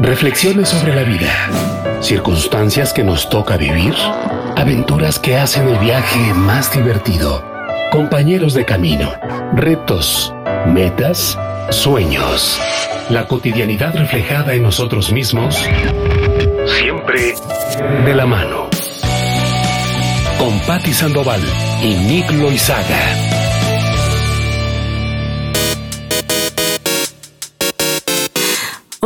Reflexiones sobre la vida, circunstancias que nos toca vivir, aventuras que hacen el viaje más divertido, compañeros de camino, retos, metas, sueños, la cotidianidad reflejada en nosotros mismos, siempre de la mano. Con Patti Sandoval y Nick Loizaga.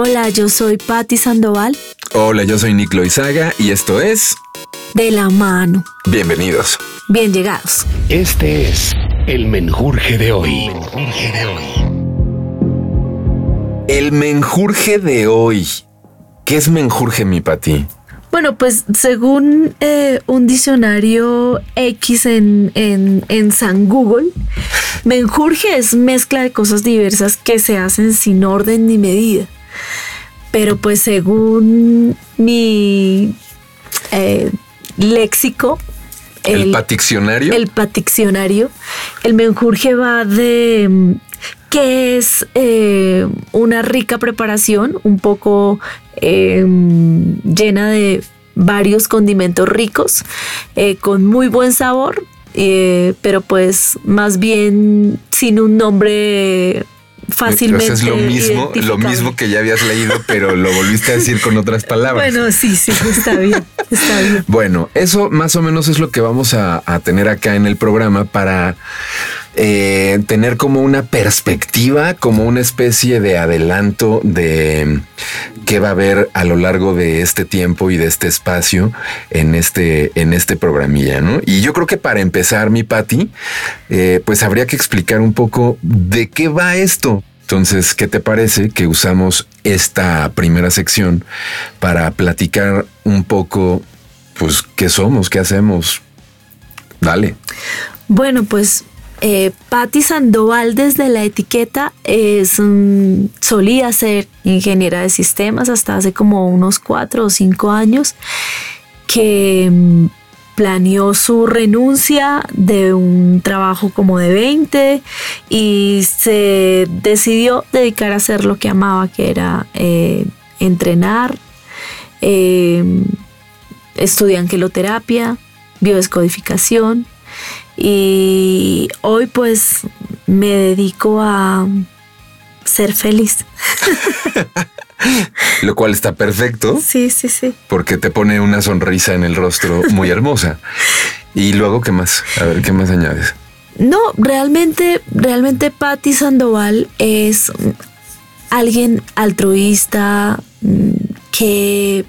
Hola, yo soy Patti Sandoval. Hola, yo soy Nick Loizaga y esto es De la mano. Bienvenidos. Bien llegados. Este es el menjurje de hoy. El menjurje de hoy. ¿Qué es menjurje, mi Pati? Bueno, pues según eh, un diccionario X en, en, en San Google, menjurje es mezcla de cosas diversas que se hacen sin orden ni medida. Pero pues según mi eh, léxico, ¿El, paticcionario? El paticcionario, el menjurje va de mm, que es eh, una rica preparación, un poco eh, llena de varios condimentos ricos, con muy buen sabor, eh, pero pues más bien sin un nombre fácilmente. Es lo mismo, lo mismo que ya habías leído, pero lo volviste a decir con otras palabras. Bueno, sí, sí, está bien, está bien. Bueno, eso más o menos es lo que vamos a, a tener acá en el programa para eh, tener como una perspectiva, como una especie de adelanto de qué va a haber a lo largo de este tiempo y de este espacio en este, en este programilla, ¿no? Y yo creo que para empezar, mi Patti, eh, pues habría que explicar un poco de qué va esto. Entonces, ¿qué te parece que usamos esta primera sección para platicar un poco, pues, qué somos, qué hacemos? Dale. Bueno, pues eh, Patti Sandoval desde la etiqueta es solía ser ingeniera de sistemas hasta hace como unos cuatro o cinco años que mm, planeó su renuncia de un trabajo como de 20 y se decidió dedicar a hacer lo que amaba, que era eh, entrenar, eh, estudié angeloterapia, biodescodificación y hoy pues me dedico a ser feliz. Lo cual está perfecto Sí, sí, sí. porque te pone una sonrisa en el rostro muy hermosa. Y luego, ¿qué más? A ver, ¿qué más añades? No, realmente, realmente Patti Sandoval es alguien altruista mm, que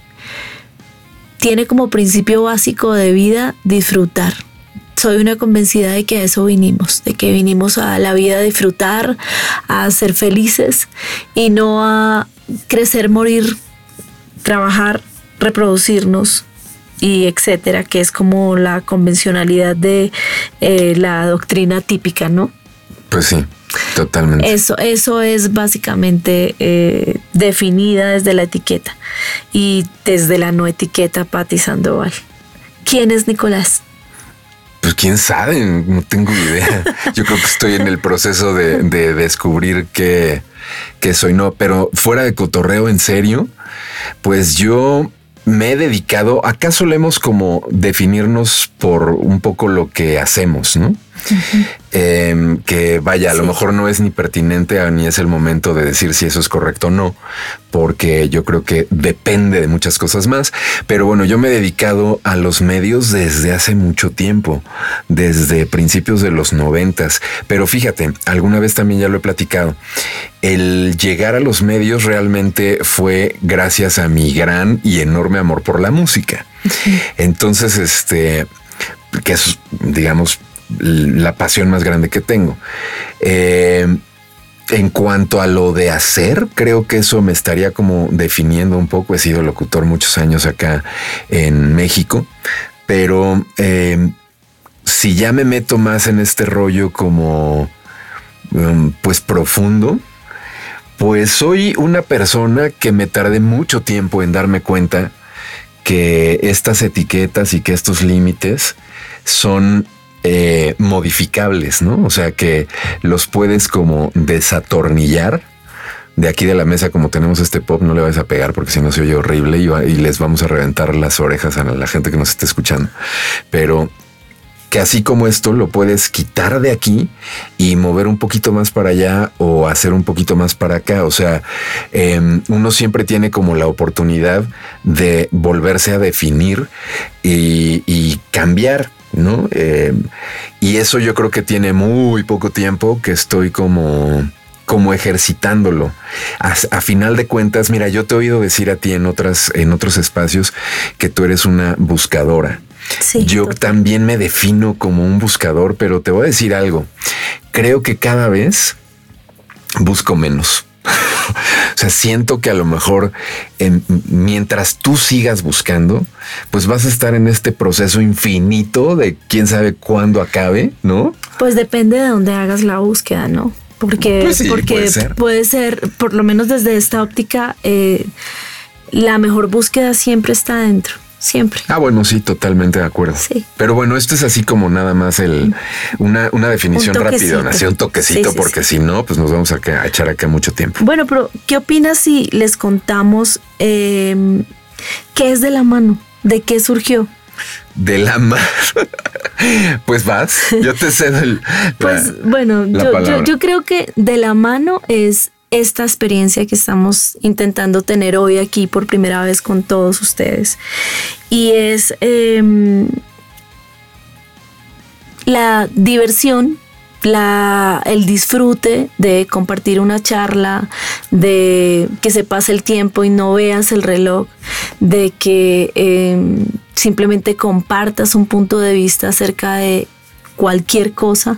tiene como principio básico de vida disfrutar. Soy una convencida de que a eso vinimos, de que vinimos a la vida a disfrutar, a ser felices y no a crecer, morir, trabajar, reproducirnos y etcétera, que es como la convencionalidad de eh, la doctrina típica, ¿no? Pues sí, totalmente. Eso, eso es básicamente eh, definida desde la etiqueta y desde la no etiqueta Patti Sandoval. ¿Quién es Nicolás? Pues quién sabe, no tengo idea. Yo creo que estoy en el proceso de, de descubrir que, que soy no, pero fuera de cotorreo en serio, pues yo me he dedicado, acá solemos como definirnos por un poco lo que hacemos, ¿no? Eh, que vaya, a lo mejor no es ni pertinente ni es el momento de decir si eso es correcto o no, porque yo creo que depende de muchas cosas más. Pero bueno, yo me he dedicado a los medios desde hace mucho tiempo, desde principios de los noventas. Pero fíjate, alguna vez también ya lo he platicado. El llegar a los medios realmente fue gracias a mi gran y enorme amor por la música. Entonces, este, que es, digamos, la pasión más grande que tengo. Eh, en cuanto a lo de hacer, creo que eso me estaría como definiendo un poco. He sido locutor muchos años acá en México, pero eh, si ya me meto más en este rollo como um, pues profundo, pues soy una persona que me tardé mucho tiempo en darme cuenta que estas etiquetas y que estos límites son eh, modificables, ¿no? O sea que los puedes como desatornillar de aquí de la mesa, como tenemos este pop, no le vas a pegar porque si no se oye horrible y, les vamos a reventar las orejas a la gente que nos esté escuchando. Pero que así como esto lo puedes quitar de aquí y mover un poquito más para allá o hacer un poquito más para acá. O sea, em, uno siempre tiene como la oportunidad de volverse a definir y, cambiar. ¿No? Em, y eso yo creo que tiene muy poco tiempo que estoy como como ejercitándolo. A, a, final de cuentas, mira, yo te he oído decir a ti en otras, en otros espacios que tú eres una buscadora. Yo también me defino como un buscador, pero te voy a decir algo. Creo que cada vez busco menos. o sea, siento que a lo mejor mientras tú sigas buscando, pues vas a estar en este proceso infinito de quién sabe cuándo acabe, ¿no? Pues depende de dónde hagas la búsqueda, ¿no? Porque, pues porque puede ser. por lo menos desde esta óptica, eh, la mejor búsqueda siempre está dentro siempre. Ah, bueno, sí, totalmente de acuerdo. Sí. Pero bueno, esto es así como nada más el una, una definición rápida, así un toquecito, porque si no, pues nos vamos a, echar acá mucho tiempo. Bueno, pero ¿qué opinas si les contamos em, qué es de la mano? ¿De qué surgió? De la mano. pues vas, yo te cedo el. Pues bueno, yo, yo creo que de la mano es esta experiencia que estamos intentando tener hoy aquí por primera vez con todos ustedes. Y es em, la diversión, la, el disfrute de compartir una charla, de que se pase el tiempo y no veas el reloj, de que em, simplemente compartas un punto de vista acerca de cualquier cosa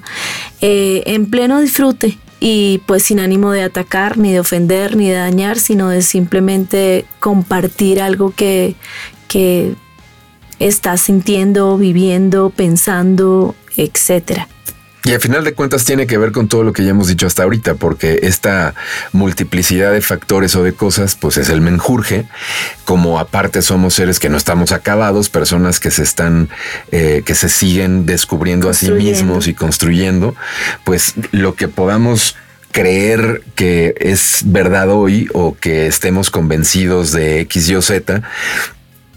eh, en pleno disfrute y pues sin ánimo de atacar, ni de ofender, ni de dañar, sino de simplemente compartir algo que, que estás sintiendo, viviendo, pensando, etcétera. Y al final de cuentas tiene que ver con todo lo que ya hemos dicho hasta ahorita, porque esta multiplicidad de factores o de cosas, pues es el menjurje. Como aparte somos seres que no estamos acabados, personas que se están, eh, que se siguen descubriendo a sí mismos y construyendo, pues lo que podamos creer que es verdad hoy o que estemos convencidos de X, Y o Z,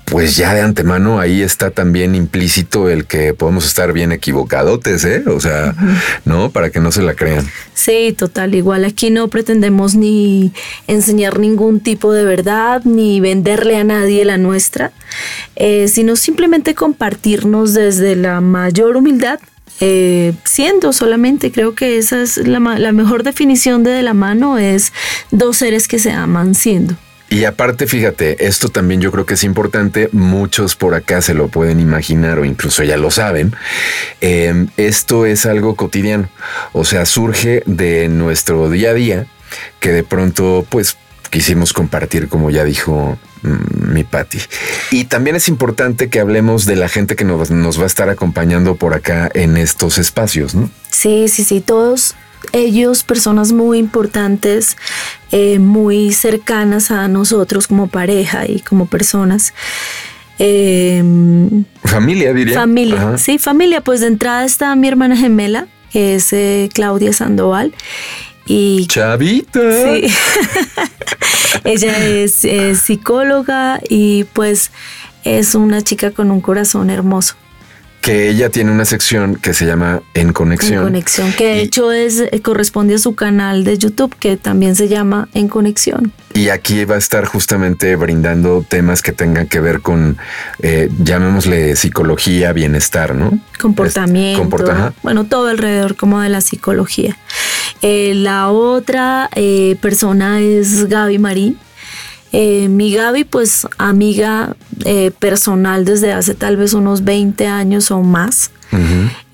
pues ya de antemano ahí está también implícito el que podemos estar bien equivocadotes, ¿eh? O sea, ¿no? Para que no se la crean. Sí, total. Igual aquí no pretendemos ni enseñar ningún tipo de verdad, ni venderle a nadie la nuestra, eh, sino simplemente compartirnos desde la mayor humildad eh, siendo solamente, creo que esa es la, la, mejor definición de de la mano, es dos seres que se aman siendo. Y aparte, fíjate, esto también yo creo que es importante, muchos por acá se lo pueden imaginar o incluso ya lo saben, em, esto es algo cotidiano, o sea, surge de nuestro día a día que de pronto pues quisimos compartir, como ya dijo mm, mi Patti. Y también es importante que hablemos de la gente que nos, nos, va a estar acompañando por acá en estos espacios, ¿no? Sí, sí, sí, todos ellos, personas muy importantes, eh, muy cercanas a nosotros como pareja y como personas. Em, familia, diría. Familia, sí, familia. Pues de entrada está mi hermana gemela, que es eh, Claudia Sandoval. Y, Chavita. Sí. Ella es psicóloga y pues es una chica con un corazón hermoso que ella tiene una sección que se llama En Conexión. En Conexión, que de hecho es, eh, corresponde a su canal de YouTube, que también se llama En Conexión. Y aquí va a estar justamente brindando temas que tengan que ver con, eh, llamémosle psicología, bienestar, ¿no? Comportamiento. bueno, todo alrededor como de la psicología. Eh, la otra persona es Gaby Marín. Eh, mi Gaby, pues amiga eh, personal desde hace tal vez unos 20 años o más.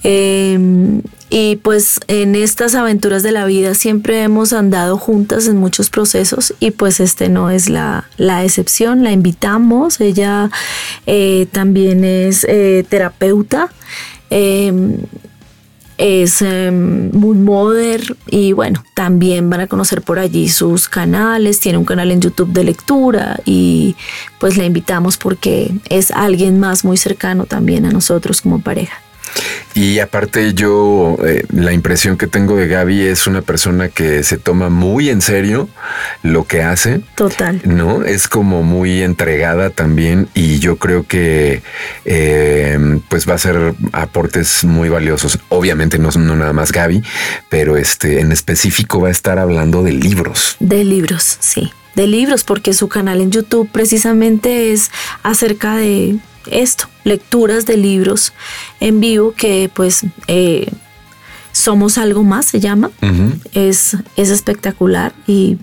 Em, y pues en estas aventuras de la vida siempre hemos andado juntas en muchos procesos y pues este no es la, la excepción, la invitamos, ella eh, también es terapeuta. Em, es em, muy moderno y bueno, también van a conocer por allí sus canales, tiene un canal en YouTube de lectura y pues la invitamos porque es alguien más muy cercano también a nosotros como pareja. Y aparte yo, eh, la impresión que tengo de Gaby es una persona que se toma muy en serio lo que hace. Total. ¿No? Es como muy entregada también y yo creo que eh, pues va a ser aportes muy valiosos. Obviamente no, no nada más Gaby, pero este en específico va a estar hablando de libros. De libros, sí de libros, porque su canal en YouTube precisamente es acerca de esto, lecturas de libros en vivo que pues eh, somos algo más, se llama. es, es espectacular y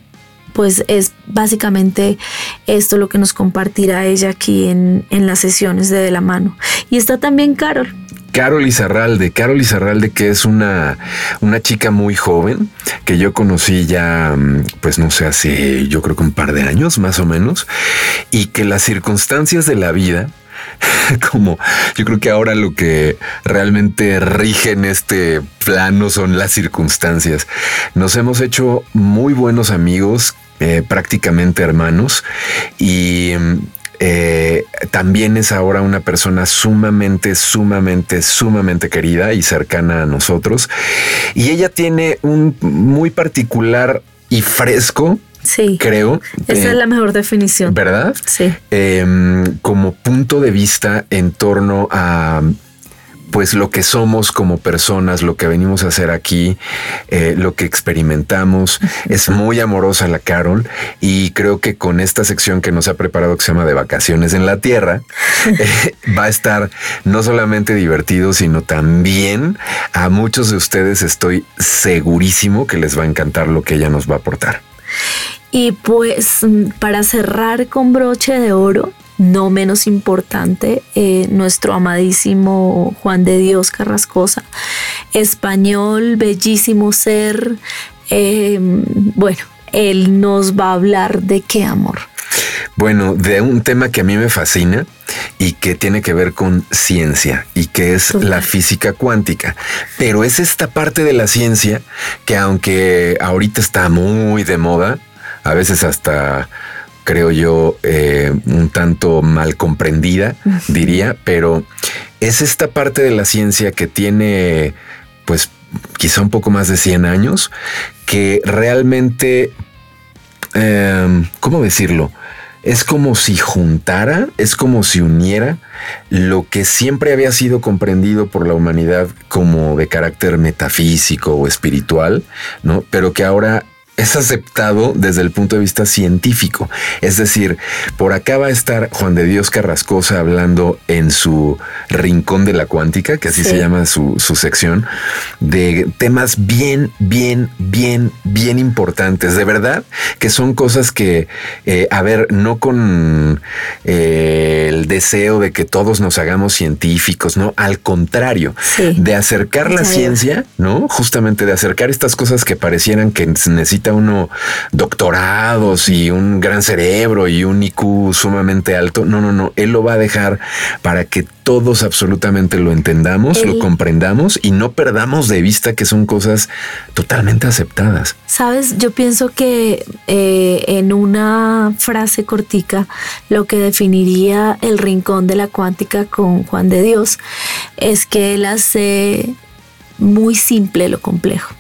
pues es básicamente esto lo que nos compartirá ella aquí en, en las sesiones de De la Mano. Y está también Carol, Carol Izarralde. Carol Izarralde, que es una, una chica muy joven que yo conocí ya, mm, pues no sé, hace yo creo que un par de años más o menos, y que las circunstancias de la vida, como yo creo que ahora lo que realmente rige en este plano son las circunstancias. Nos hemos hecho muy buenos amigos, eh, prácticamente hermanos, y eh, también es ahora una persona sumamente, sumamente, sumamente querida y cercana a nosotros. Y ella tiene un muy particular y fresco Sí. Creo. Esa es la mejor definición. ¿Verdad? Sí. Em, como punto de vista en torno a pues lo que somos como personas, lo que venimos a hacer aquí, eh, lo que experimentamos. Es muy amorosa la Carol y creo que con esta sección que nos ha preparado que se llama de vacaciones en la Tierra, eh, va a estar no solamente divertido, sino también a muchos de ustedes estoy segurísimo que les va a encantar lo que ella nos va a aportar. Y pues para cerrar con broche de oro, no menos importante, eh, nuestro amadísimo Juan de Dios Carrascosa, español, bellísimo ser. Eh, bueno, él nos va a hablar de qué amor. Bueno, de un tema que a mí me fascina y que tiene que ver con ciencia y que es la física cuántica. Pero es esta parte de la ciencia que aunque ahorita está muy de moda, a veces hasta creo yo, eh, un tanto mal comprendida, diría, pero es esta parte de la ciencia que tiene, pues, quizá un poco más de 100 años, que realmente, em, ¿cómo decirlo? Es como si juntara, es como si uniera lo que siempre había sido comprendido por la humanidad como de carácter metafísico o espiritual, ¿no? Pero que ahora es aceptado desde el punto de vista científico. Es decir, por acá va a estar Juan de Dios Carrascosa hablando en su rincón de la cuántica, que así se llama su, sección, de temas bien, bien, bien, bien importantes. De verdad que son cosas que, eh, a ver, no con eh, el deseo de que todos nos hagamos científicos, no, al contrario, de acercar la ciencia, ¿no? Justamente de acercar estas cosas que parecieran que necesitan uno doctorados y un gran cerebro y un IQ sumamente alto. No, no, no. Él lo va a dejar para que todos absolutamente lo entendamos, lo comprendamos y no perdamos de vista que son cosas totalmente aceptadas. Sabes, yo pienso que eh, en una frase cortica lo que definiría el rincón de la cuántica con Juan de Dios es que él hace muy simple lo complejo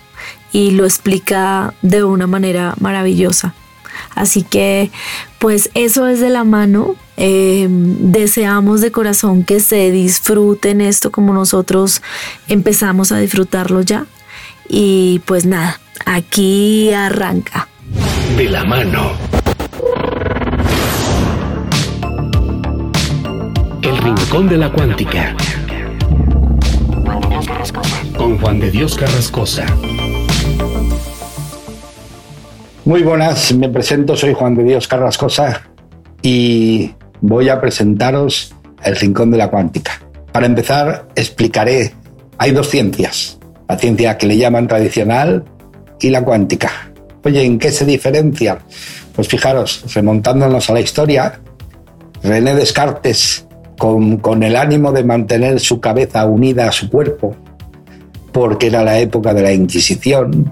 y lo explica de una manera maravillosa. Así que pues eso es de la mano. Em, deseamos de corazón que se disfruten esto como nosotros empezamos a disfrutarlo ya. Y pues nada, aquí arranca. De la mano. El Rincón de la Cuántica. Con Juan de Dios Carrascosa. Muy buenas, me presento, soy Juan de Dios Carrascosa y voy a presentaros el Rincón de la Cuántica. Para empezar, explicaré, hay dos ciencias, la ciencia que le llaman tradicional y la cuántica. Oye, ¿en qué se diferencian? Pues fijaros, remontándonos a la historia, René Descartes, con, con el ánimo de mantener su cabeza unida a su cuerpo, porque era la época de la Inquisición,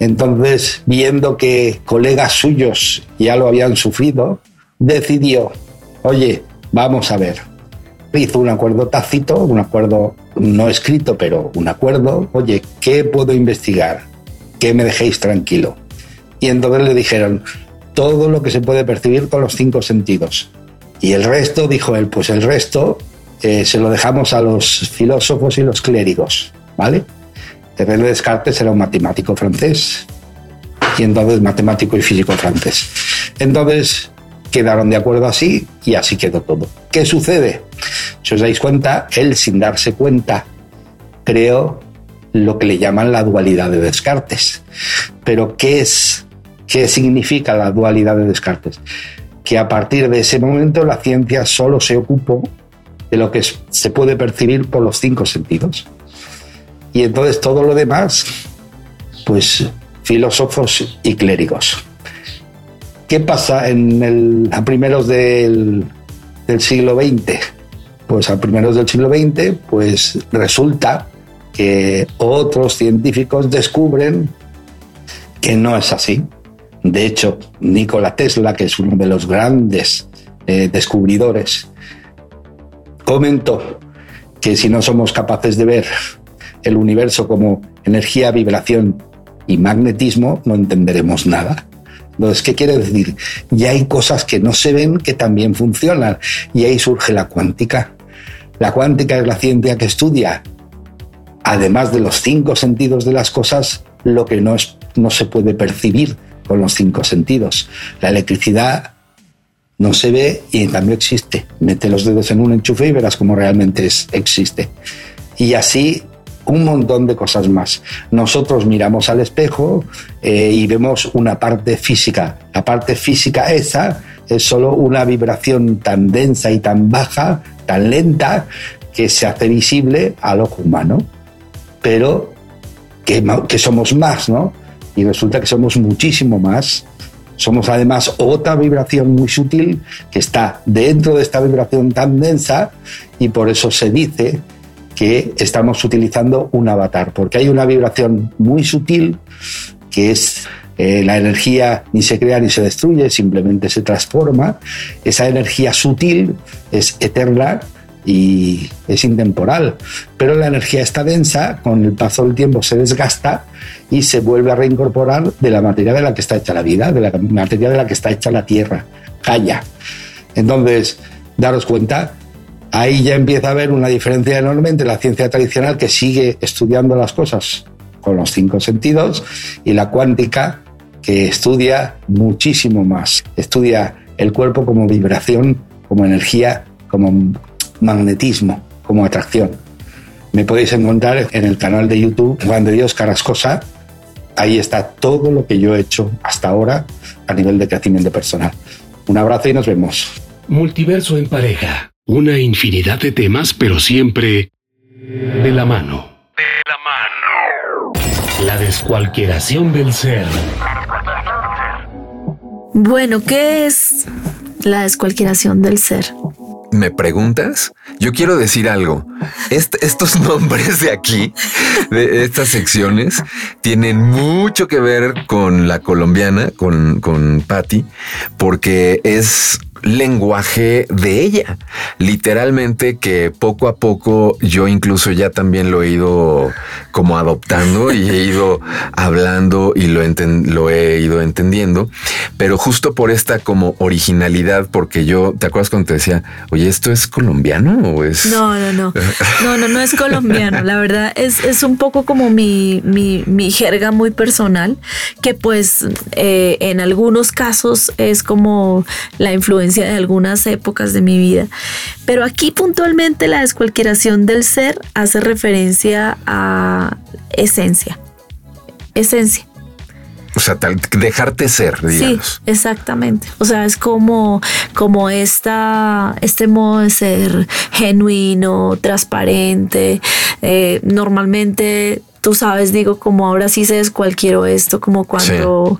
entonces, viendo que colegas suyos ya lo habían sufrido, decidió, oye, vamos a ver, hizo un acuerdo tácito, un acuerdo no escrito, pero un acuerdo. Oye, ¿qué puedo investigar? ¿Qué me dejéis tranquilo? Y entonces le dijeron, todo lo que se puede percibir con los cinco sentidos. Y el resto, dijo él, pues el resto eh, se lo dejamos a los filósofos y los clérigos, ¿vale? René Descartes era un matemático francés y entonces matemático y físico francés. Entonces quedaron de acuerdo así y así quedó todo. ¿Qué sucede? Si os dais cuenta, él sin darse cuenta creó lo que le llaman la dualidad de Descartes. Pero ¿qué es? ¿Qué significa la dualidad de Descartes? Que a partir de ese momento la ciencia solo se ocupó de lo que se puede percibir por los cinco sentidos. Y entonces todo lo demás, pues filósofos y clérigos. ¿Qué pasa en el, a primeros del, siglo XX? Pues a primeros del siglo XX, pues resulta que otros científicos descubren que no es así. De hecho, Nikola Tesla, que es uno de los grandes eh, descubridores, comentó que si no somos capaces de ver el universo como energía, vibración y magnetismo, no entenderemos nada. Entonces, ¿qué quiere decir? Ya hay cosas que no se ven que también funcionan y ahí surge la cuántica. La cuántica es la ciencia que estudia, además de los cinco sentidos de las cosas, lo que no, es, no se puede percibir con los cinco sentidos. La electricidad no se ve y en cambio existe. Mete los dedos en un enchufe y verás cómo realmente existe. Y así un montón de cosas más. Nosotros miramos al espejo eh, y vemos una parte física. La parte física esa es solo una vibración tan densa y tan baja, tan lenta, que se hace visible al ojo humano. Pero que, que somos más, ¿no? Y resulta que somos muchísimo más. Somos además otra vibración muy sutil que está dentro de esta vibración tan densa y por eso se dice que estamos utilizando un avatar, porque hay una vibración muy sutil que es eh, la energía ni se crea ni se destruye, simplemente se transforma. Esa energía sutil es eterna y es intemporal, pero la energía está densa, con el paso del tiempo se desgasta y se vuelve a reincorporar de la materia de la que está hecha la vida, de la materia de la que está hecha la tierra, calla. Entonces, daros cuenta ahí ya empieza a haber una diferencia enorme entre la ciencia tradicional que sigue estudiando las cosas con los cinco sentidos y la cuántica que estudia muchísimo más. Estudia el cuerpo como vibración, como energía, como magnetismo, como atracción. Me podéis encontrar en el canal de YouTube Juan de Dios Carrascosa. Ahí está todo lo que yo he hecho hasta ahora a nivel de crecimiento personal. Un abrazo y nos vemos. Multiverso en pareja una infinidad de temas, pero siempre de la mano. De la mano. La descualquieración del ser. Bueno, ¿qué es la descualquieración del ser? ¿Me preguntas? Yo quiero decir algo. estos nombres de aquí, de estas secciones, tienen mucho que ver con la colombiana, con, con Patty, porque es lenguaje de ella. Literalmente que poco a poco yo incluso ya también lo he ido como adoptando y he ido hablando y lo, lo he ido entendiendo. Pero justo por esta como originalidad, porque yo, ¿te acuerdas cuando te decía, oye, esto es colombiano o es... No, no, no. No, no, no es colombiano. La verdad es, es un poco como mi, mi, mi jerga muy personal, que pues eh, en algunos casos es como la influencia de algunas épocas de mi vida. Pero aquí puntualmente la descualquieración del ser hace referencia a esencia. Esencia. O sea, dejarte ser, digamos. Sí, exactamente. O sea, es como, como esta, este modo de ser genuino, transparente. Eh, normalmente tú sabes, digo, como ahora sí se descualquiero esto, como cuando,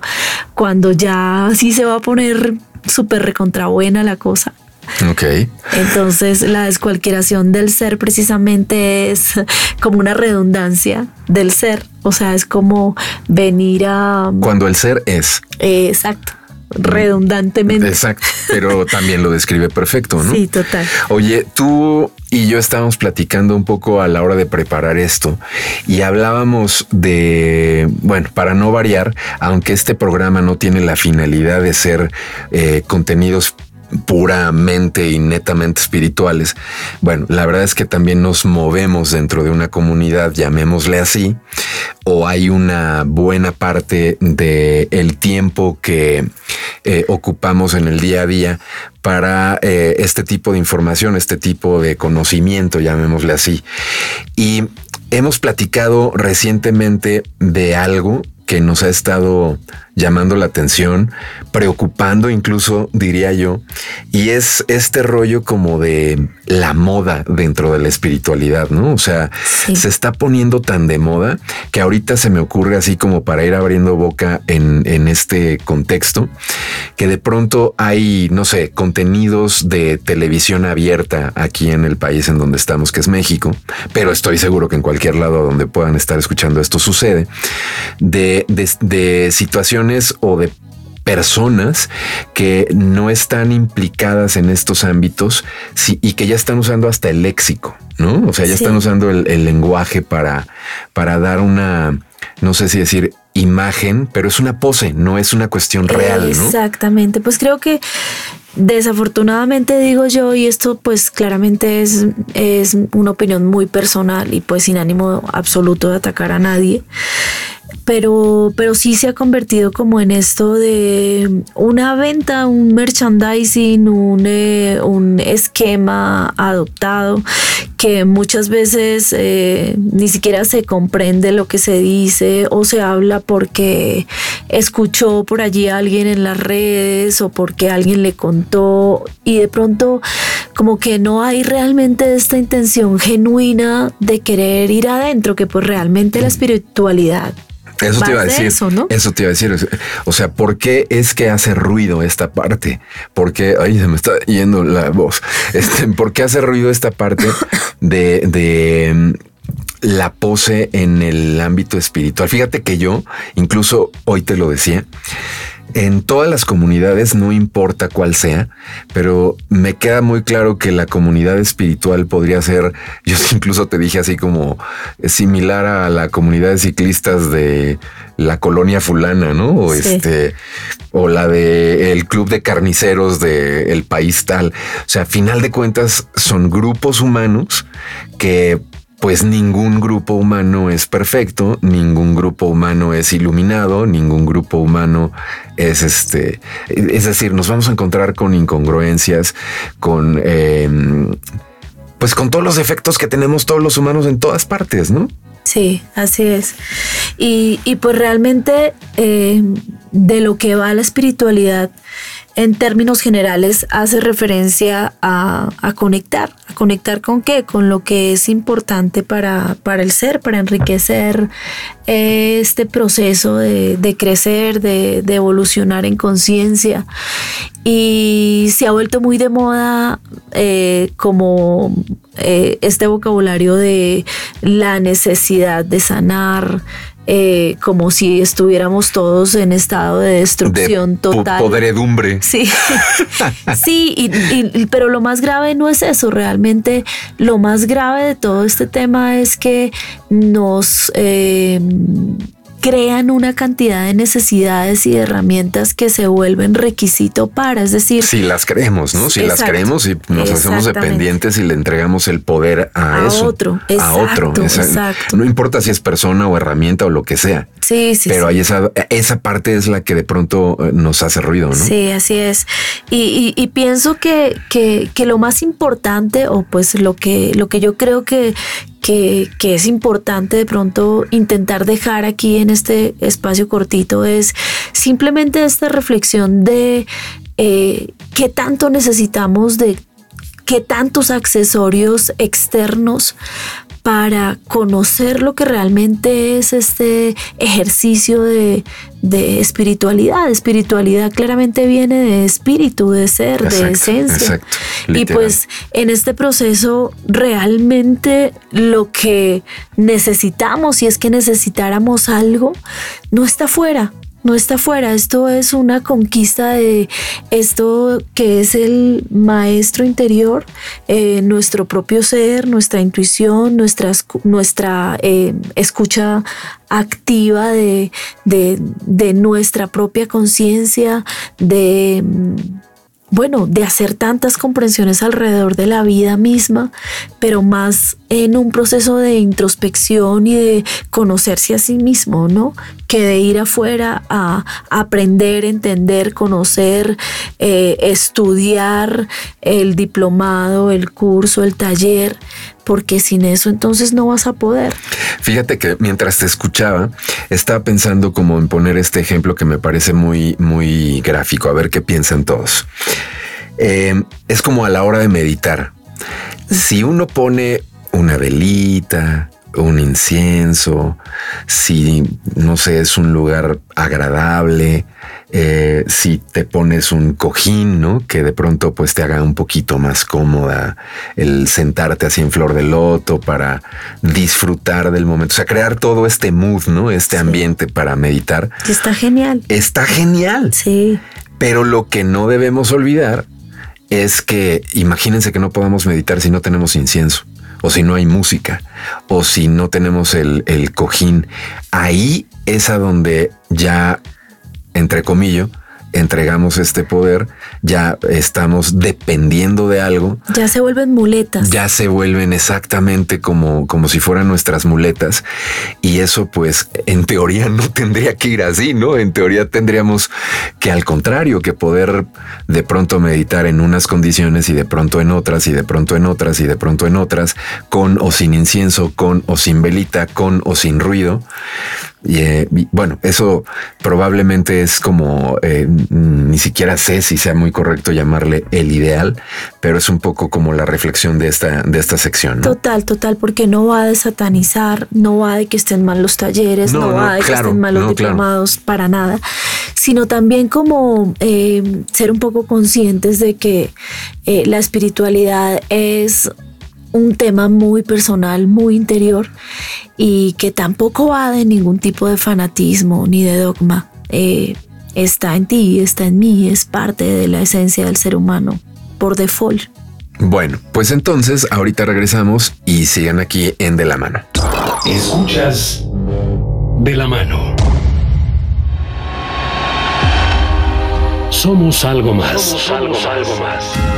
cuando ya sí se va a poner súper recontra buena la cosa. Ok. Entonces la descualquieración del ser precisamente es como una redundancia del ser. O sea, es como venir a... Cuando el ser es. exacto. Redundantemente. Exacto, pero también lo describe perfecto, ¿no? Sí, total. Oye, tú y yo estábamos platicando un poco a la hora de preparar esto y hablábamos de, bueno, para no variar, aunque este programa no tiene la finalidad de ser eh, contenidos puramente y netamente espirituales. Bueno, la verdad es que también nos movemos dentro de una comunidad, llamémosle así, o hay una buena parte de el tiempo que eh, ocupamos en el día a día para eh, este tipo de información, este tipo de conocimiento, llamémosle así. Y hemos platicado recientemente de algo que nos ha estado llamando la atención, preocupando incluso, diría yo, y es este rollo como de la moda dentro de la espiritualidad, ¿no? O sea, se está poniendo tan de moda que ahorita se me ocurre así como para ir abriendo boca en, en este contexto, que de pronto hay, no sé, contenidos de televisión abierta aquí en el país en donde estamos, que es México, pero estoy seguro que en cualquier lado donde puedan estar escuchando esto sucede, de, de, de situaciones o de personas que no están implicadas en estos ámbitos y que ya están usando hasta el léxico, ¿no? O sea, ya están usando el, lenguaje para, para dar una, no sé si decir imagen, pero es una pose, no es una cuestión real, ¿no? Exactamente, pues creo que desafortunadamente digo yo, y esto pues claramente es, es una opinión muy personal y pues sin ánimo absoluto de atacar a nadie, pero, pero sí se ha convertido como en esto de una venta, un merchandising, un, eh, un esquema adoptado que muchas veces eh, ni siquiera se comprende lo que se dice o se habla porque escuchó por allí a alguien en las redes o porque alguien le contó y de pronto como que no hay realmente esta intención genuina de querer ir adentro, que pues realmente la espiritualidad eso te iba a decir. Eso, ¿no? eso te iba a decir. O sea, ¿por qué es que hace ruido esta parte? Porque ahí se me está yendo la voz. Este, ¿Por qué hace ruido esta parte de, de mm, la pose en el ámbito espiritual? Fíjate que yo, incluso hoy te lo decía, en todas las comunidades, no importa cuál sea, pero me queda muy claro que la comunidad espiritual podría ser, yo incluso te dije así como similar a la comunidad de ciclistas de la colonia fulana, ¿no? O este, o la de el club de carniceros del el país tal. O sea, a final de cuentas son grupos humanos que pues ningún grupo humano es perfecto, ningún grupo humano es iluminado, ningún grupo humano es este, es decir, nos vamos a encontrar con incongruencias, con, em, pues con todos los efectos que tenemos todos los humanos en todas partes, ¿no? Sí, así es. Y, pues realmente eh, de lo que va la espiritualidad en términos generales hace referencia a, conectar. ¿A conectar con qué? Con lo que es importante para, para el ser, para enriquecer este proceso de, crecer, de, evolucionar en conciencia. Y se ha vuelto muy de moda eh, como eh, este vocabulario de la necesidad de sanar, eh, como si estuviéramos todos en estado de destrucción total. Podredumbre. Sí, sí, pero lo más grave no es eso, realmente lo más grave de todo este tema es que nos... Eh, crean una cantidad de necesidades y de herramientas que se vuelven requisito para, es decir... Si las creemos, ¿no? Si las creemos y nos hacemos dependientes y le entregamos el poder a, eso. Otro, a otro. Exacto. No importa si es persona o herramienta o lo que sea. Sí, sí. Pero hay esa, esa parte es la que de pronto eh, nos hace ruido, ¿no? Sí, así es. Y, pienso que, que, que lo más importante, o pues lo que, lo que yo creo que, que, es importante de pronto intentar dejar aquí en este espacio cortito es simplemente esta reflexión de eh, qué tanto necesitamos de qué tantos accesorios externos para conocer lo que realmente es este ejercicio de, espiritualidad. Espiritualidad claramente viene de espíritu, de ser, de esencia. y pues en este proceso realmente lo que necesitamos, si es que necesitáramos algo, no está fuera, no está fuera, esto es una conquista de esto que es el maestro interior, eh, nuestro propio ser, nuestra intuición, nuestra, nuestra eh, escucha activa de, de nuestra propia conciencia, de bueno, de hacer tantas comprensiones alrededor de la vida misma, pero más en un proceso de introspección y de conocerse a sí mismo, ¿no? Que de ir afuera a aprender, entender, conocer, eh, estudiar el diplomado, el curso, el taller, porque sin eso entonces no vas a poder. Fíjate que mientras te escuchaba, estaba pensando como en poner este ejemplo que me parece muy, muy gráfico, a ver qué piensan todos. Eh, es como a la hora de meditar. Si uno pone una velita, un incienso, si no sé, es un lugar agradable, eh, si te pones un cojín, ¿no? Que de pronto pues te haga un poquito más cómoda el sentarte así en flor de loto para disfrutar del momento, o sea, crear todo este mood, ¿no? Este ambiente para meditar. Está genial. Está genial. Sí. Pero lo que no debemos olvidar es que imagínense que no podamos meditar si no tenemos incienso o si no hay música, o si no tenemos el, el cojín. Ahí es a donde ya, entre comillas, entregamos este poder, ya estamos dependiendo de algo. Ya se vuelven muletas. Ya se vuelven exactamente como, como si fueran nuestras muletas. Y eso pues en teoría no tendría que ir así, ¿no? En teoría tendríamos que al contrario, que poder de pronto meditar en unas condiciones y de pronto en otras y de pronto en otras y de pronto en otras, con o sin incienso, con o sin velita, con o sin ruido. Eh, y, bueno, eso probablemente es como eh, ni siquiera sé si sea muy correcto llamarle el ideal, pero es un poco como la reflexión de esta, de esta sección. Total, total, porque no va de satanizar, no va de que estén mal los talleres, no, va de que estén mal los diplomados, para nada, sino también como eh, ser un poco conscientes de que la espiritualidad es un tema muy personal, muy interior y que tampoco va de ningún tipo de fanatismo ni de dogma. Eh, está en ti, está en mí, es parte de la esencia del ser humano por default. Bueno, pues entonces ahorita regresamos y sigan aquí en De la Mano. Escuchas De la Mano. Somos algo más. Somos algo, algo más.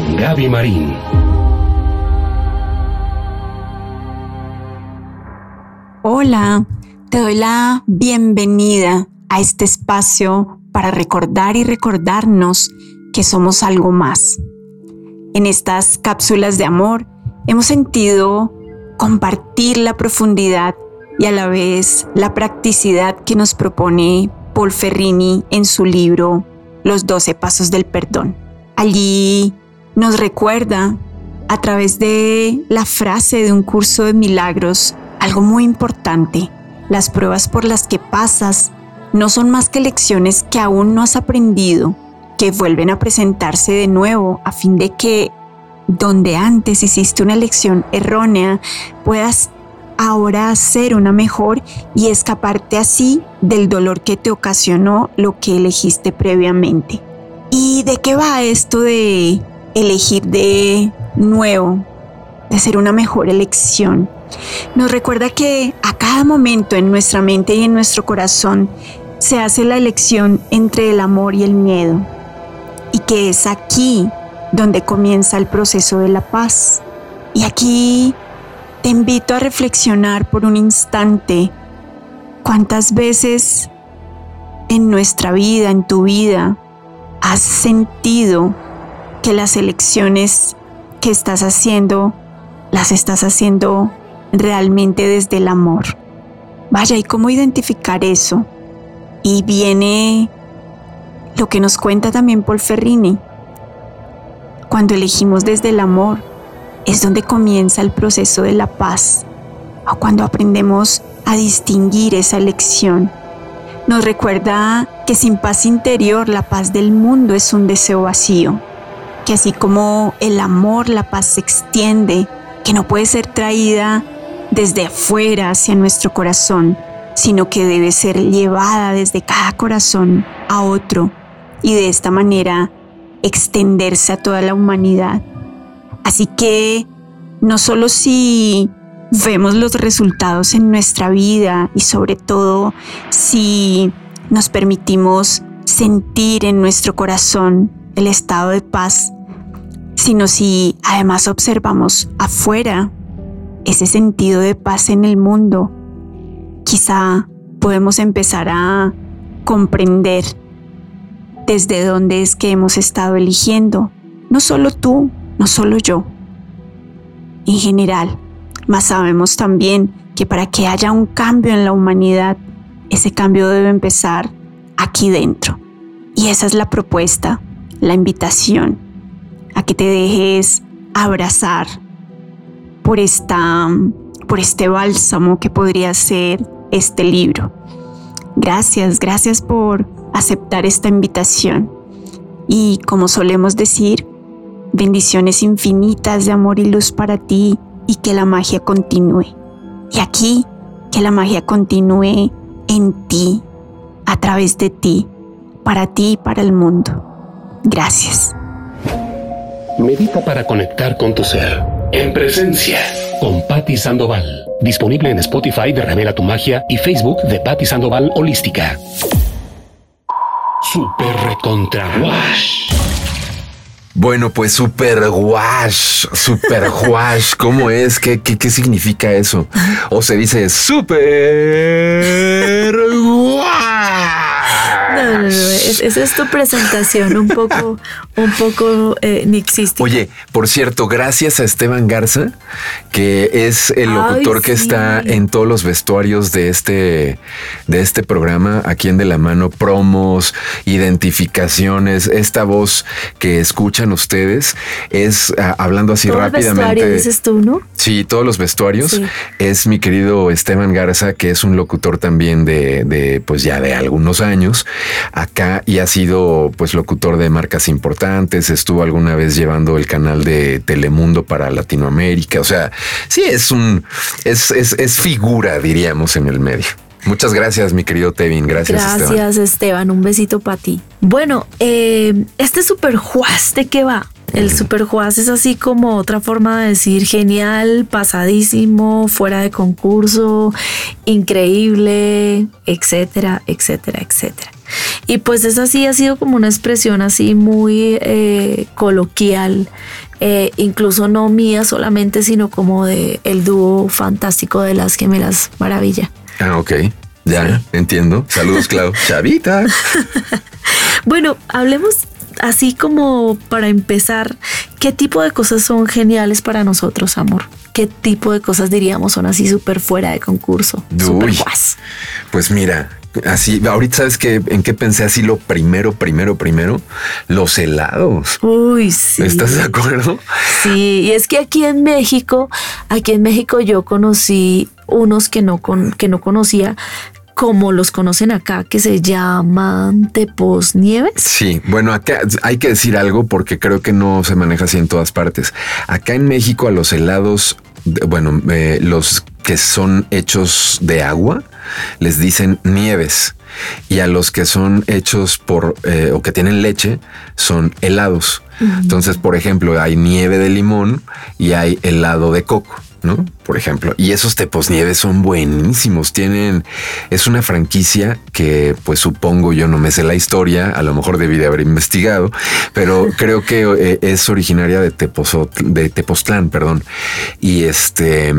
Gaby Marín. Hola, te doy la bienvenida a este espacio para recordar y recordarnos que somos algo más. En estas cápsulas de amor hemos sentido compartir la profundidad y a la vez la practicidad que nos propone Paul Ferrini en su libro Los 12 Pasos del Perdón. Allí nos recuerda a través de la frase de un curso de milagros algo muy importante. Las pruebas por las que pasas no son más que lecciones que aún no has aprendido, que vuelven a presentarse de nuevo a fin de que donde antes hiciste una lección errónea, puedas ahora hacer una mejor y escaparte así del dolor que te ocasionó lo que elegiste previamente. ¿Y de qué va esto de elegir de nuevo, de hacer una mejor elección. Nos recuerda que a cada momento en nuestra mente y en nuestro corazón se hace la elección entre el amor y el miedo y que es aquí donde comienza el proceso de la paz. Y aquí te invito a reflexionar por un instante cuántas veces en nuestra vida, en tu vida, has sentido que las elecciones que estás haciendo las estás haciendo realmente desde el amor. Vaya, ¿y cómo identificar eso? Y viene lo que nos cuenta también Paul Ferrini. Cuando elegimos desde el amor es donde comienza el proceso de la paz, o cuando aprendemos a distinguir esa elección. Nos recuerda que sin paz interior la paz del mundo es un deseo vacío que así como el amor, la paz se extiende, que no puede ser traída desde afuera hacia nuestro corazón, sino que debe ser llevada desde cada corazón a otro y de esta manera extenderse a toda la humanidad. Así que no solo si vemos los resultados en nuestra vida y sobre todo si nos permitimos sentir en nuestro corazón el estado de paz, sino si además observamos afuera ese sentido de paz en el mundo, quizá podemos empezar a comprender desde dónde es que hemos estado eligiendo, no solo tú, no solo yo, en general, mas sabemos también que para que haya un cambio en la humanidad, ese cambio debe empezar aquí dentro. Y esa es la propuesta, la invitación a que te dejes abrazar por, esta, por este bálsamo que podría ser este libro. Gracias, gracias por aceptar esta invitación. Y como solemos decir, bendiciones infinitas de amor y luz para ti y que la magia continúe. Y aquí, que la magia continúe en ti, a través de ti, para ti y para el mundo. Gracias. Medita para conectar con tu ser. En presencia con Patti Sandoval. Disponible en Spotify de Revela tu Magia y Facebook de Patti Sandoval Holística. Super Recontra Wash. Bueno, pues super wash, super wash. ¿Cómo es? ¿Qué, qué, qué significa eso? O se dice super wash. No, no, no, esa es tu presentación, un poco, un poco eh, existe. Oye, por cierto, gracias a Esteban Garza, que es el locutor Ay, que sí. está en todos los vestuarios de este, de este programa, aquí en De la Mano, promos, identificaciones, esta voz que escuchan ustedes, es ah, hablando así rápidamente. dices tú, ¿no? Sí, todos los vestuarios. Sí. Es mi querido Esteban Garza, que es un locutor también de, de, pues ya de algunos años acá y ha sido pues locutor de marcas importantes. Estuvo alguna vez llevando el canal de Telemundo para Latinoamérica. O sea, sí es un, es, es, es figura, diríamos, en el medio. Muchas gracias, mi querido Tevin. Gracias. Gracias, Esteban. Un besito para ti. Bueno, eh, este super juaz, ¿de qué va? El super juaz es así como otra forma de decir genial, pasadísimo, fuera de concurso, increíble, etcétera, etcétera, etcétera. Y pues es así, ha sido como una expresión así muy eh, coloquial, eh, incluso no mía solamente, sino como de el dúo fantástico de las gemelas Maravilla. Ah, ok. Ya, entiendo. Saludos, Clau. Chavita. Bueno, hablemos así como para empezar, ¿qué tipo de cosas son geniales para nosotros, amor? ¿Qué tipo de cosas diríamos son así súper fuera de concurso? Uy. guas. Pues mira, así, ahorita sabes que en qué pensé así lo primero, primero, primero, los helados. Uy, sí. ¿Estás de acuerdo? Sí, y es que aquí en México, aquí en México yo conocí unos que no, con, que no conocía, como los conocen acá, que se llaman tepos nieves. Sí, bueno, acá hay que decir algo porque creo que no se maneja así en todas partes. Acá en México a los helados, bueno, eh, los que son hechos de agua, les dicen nieves. Y a los que son hechos por eh, o que tienen leche son helados. Entonces, por ejemplo, hay nieve de limón y hay helado de coco. ¿No? Por ejemplo, y esos tepos nieves son buenísimos. Tienen, es una franquicia que, pues supongo yo no me sé la historia, a lo mejor debí de haber investigado, pero creo que eh, es originaria de Tepozot- de Tepoztlán, perdón. Y este,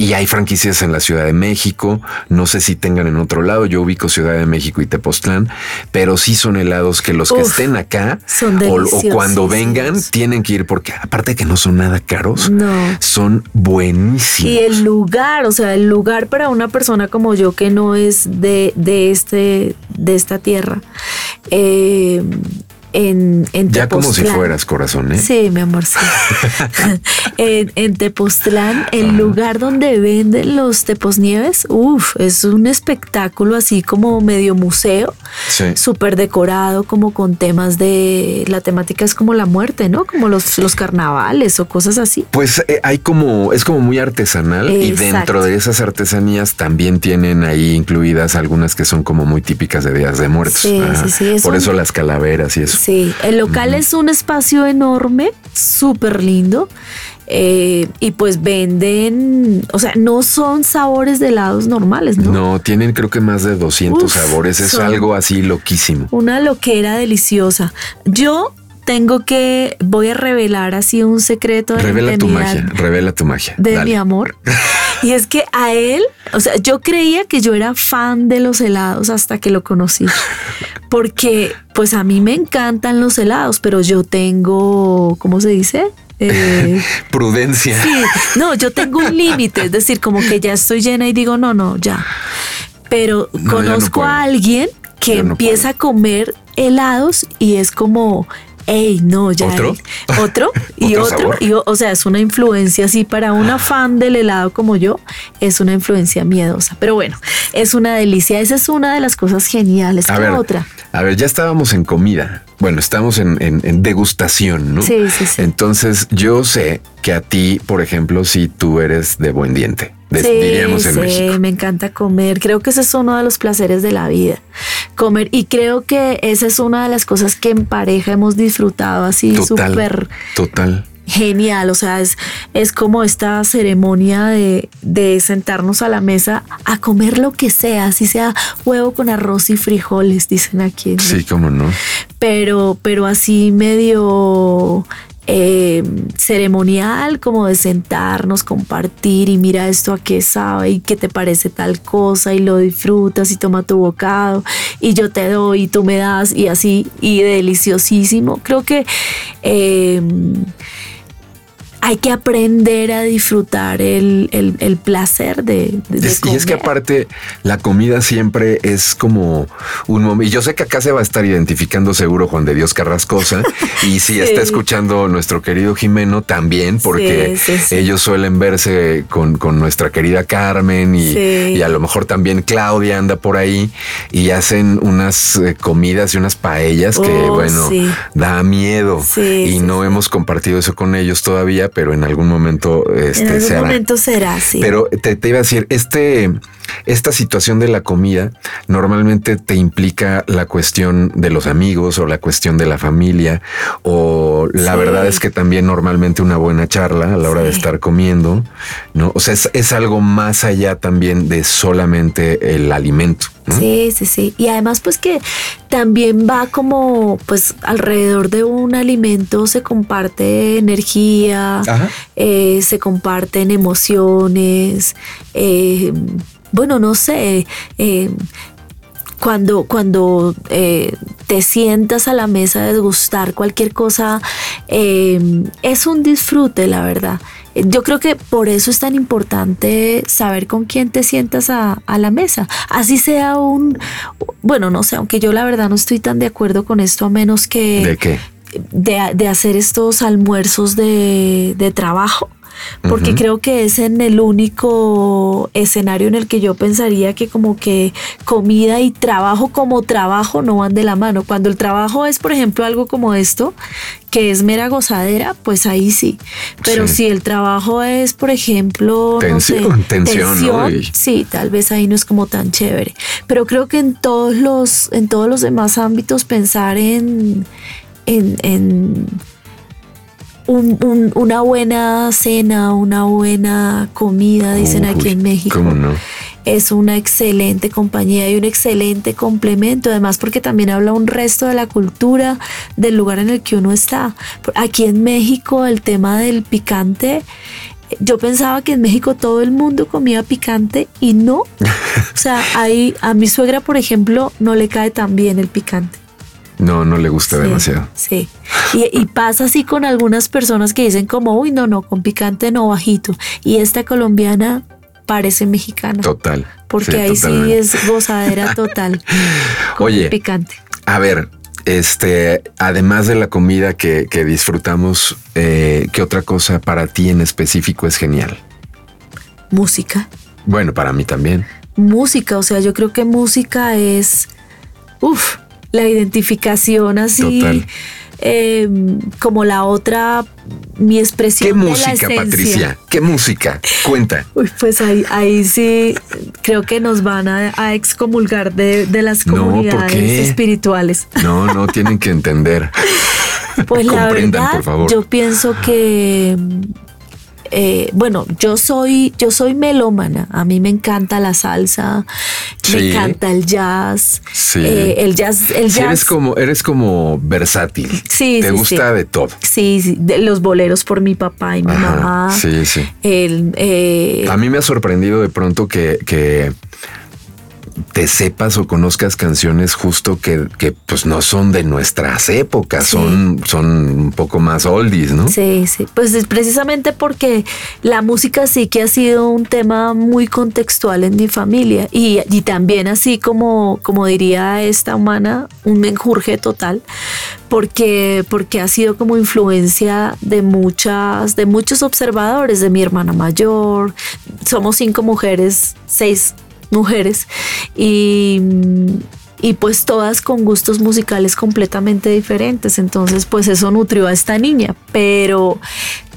y hay franquicias en la Ciudad de México. No sé si tengan en otro lado. Yo ubico Ciudad de México y Tepoztlán, pero sí son helados que los que estén acá son o, o cuando vengan tienen que ir porque aparte que no son nada caros, No. son buenísimos. Y el lugar, o sea, el lugar para una persona como yo que no es de, de, este, de esta tierra, eh, en, en Ya como si fueras corazón, ¿eh? Sí, mi amor, sí. en, en Tepoztlán, el lugar donde venden los teposnieves, uff, es un espectáculo así como medio museo, Sí. súper decorado, como con temas de. La temática es como la muerte, ¿no? Como los, los carnavales o cosas así. Pues eh, hay como, es como muy artesanal y dentro de esas artesanías también tienen ahí incluidas algunas que son como muy típicas de Días de Muertos. Sí, sí, sí, Por eso las calaveras y eso. Sí, el local es un espacio enorme, súper lindo. eh, y pues venden, o sea, no son sabores de helados normales, ¿no? No, tienen creo que más de 200 Uf, sabores. Es algo así loquísimo. Una loquera deliciosa. Yo tengo que, voy a revelar así un secreto de la Revela tu magia, revela tu magia. de Dale. mi amor. Y es que a él, o sea, yo creía que yo era fan de los helados hasta que lo conocí. Porque pues a mí me encantan los helados, pero yo tengo, ¿cómo se dice? Eh, Prudencia. Sí, no, yo tengo un límite, es decir, como que ya estoy llena y digo, no, no, ya. Pero No, ya no conozco a alguien que no empieza a comer helados y es como, hey, no, ya. ¿Otro? Otro y ¿Otro y o sea, es una influencia así para una fan del helado como yo, es una influencia miedosa. Pero bueno, es una delicia. Esa es una de las cosas geniales. A ¿Qué ver, otra? a ver, ya estábamos en comida. Bueno, estamos en, en- en degustación, ¿no? Sí, sí, sí. Entonces, yo sé que a ti, por ejemplo, si tú eres de buen diente, de- Sí, diríamos en sí, México. me encanta comer. Creo que ese es uno de los placeres de la vida. Comer. Y creo que esa es una de las cosas que en pareja hemos disfrutado así súper total. genial. O sea, es, es como esta ceremonia de, de sentarnos a la mesa a comer lo que sea, así sea huevo con arroz y frijoles, dicen aquí. ¿no? Sí, cómo no. pero, pero así medio eh, ceremonial, como de sentarnos, compartir y mira esto a qué sabe y qué te parece tal cosa y lo disfrutas y toma tu bocado y yo te doy y tú me das y así y deliciosísimo. Creo que eh, hay que aprender a disfrutar el, el- el placer de, de- de Es- y es que aparte la comida siempre es como un momento. Y yo sé que acá se va a estar identificando seguro Juan de Dios Carrascosa. y si Sí. está escuchando nuestro querido Jimeno también, porque Sí, sí, sí. ellos suelen verse con, con nuestra querida Carmen y, y a lo mejor también Claudia anda por ahí y hacen unas eh, comidas y unas paellas que, Oh, bueno, da miedo. Y no hemos compartido eso con ellos todavía, pero en algún momento este, en algún se hará. momento será así. Pero te, te iba a decir, este, esta situación de la comida normalmente te implica la cuestión de los amigos o la cuestión de la familia o la Sí. verdad es que también normalmente una buena charla a la hora de estar comiendo, ¿no? O sea, es, es algo más allá también de solamente el alimento. ¿no? Sí, sí, sí. Y además, pues que también va como, pues alrededor de un alimento se comparte energía, eh, se comparten emociones, eh, bueno, no sé. eh, cuando, cuando eh, te sientas a la mesa a degustar cualquier cosa, eh, es un disfrute, la verdad. Yo creo que por eso es tan importante saber con quién te sientas a, a la mesa. Así sea un, bueno, no sé, aunque yo la verdad no estoy tan de acuerdo con esto, a menos que ¿De qué? de, de hacer estos almuerzos de, de trabajo. Porque creo que es en el único escenario en el que yo pensaría que como que comida y trabajo como trabajo no van de la mano. Cuando el trabajo es, por ejemplo, algo como esto, que es mera gozadera, pues ahí sí. Pero Sí. si el trabajo es, por ejemplo, Tensión, no sé, tensión, sí, tal vez ahí no es como tan chévere. Pero creo que en todos los, en todos los demás ámbitos pensar en, en, en un- un- una buena cena, una buena comida, dicen aquí en México. ¿Cómo no? Es una excelente compañía y un excelente complemento, además porque también habla un resto de la cultura del lugar en el que uno está. Aquí en México el tema del picante, yo pensaba que en México todo el mundo comía picante y no. O sea, ahí a mi suegra, por ejemplo, no le cae tan bien el picante. No, no le gusta Sí, demasiado. Sí. Y, y pasa así con algunas personas que dicen como, uy, no, no, con picante no bajito. Y esta colombiana parece mexicana. Total. Porque Sí, ahí totalmente. sí es gozadera total. con Oye. picante. A ver, este, además de la comida que, disfrutamos, eh, ¿qué otra cosa para ti en específico es genial? Música. Bueno, para mí también. Música, o sea, yo creo que música es, uff, la identificación así. Em, como la otra, mi expresión. ¿Qué música, Patricia? ¿Qué música? Cuenta. Uy, pues ahí, ahí sí creo que nos van a, excomulgar de, las comunidades espirituales. No, no tienen que entender. Pues la verdad, yo pienso que eh, bueno, yo soy, yo soy melómana. A mí me encanta la salsa, me encanta el jazz. Sí. Eh, el jazz, el jazz. eres como, eres como versátil. Sí. Te gusta de todo. Sí, sí. los boleros por mi papá y mi mamá. Sí, sí. Eh, a mí me ha sorprendido de pronto que, que te sepas o conozcas canciones justo que, pues no son de nuestras épocas, son, son un poco más oldies, ¿no? Sí, sí. Pues es precisamente porque la música sí que ha sido un tema muy contextual en mi familia y, y también así como, como diría esta humana, un menjurje total, porque, porque ha sido como influencia de muchas, de muchos observadores, de mi hermana mayor, somos cinco mujeres, seis mujeres y, y pues todas con gustos musicales completamente diferentes. Entonces pues eso nutrió a esta niña, pero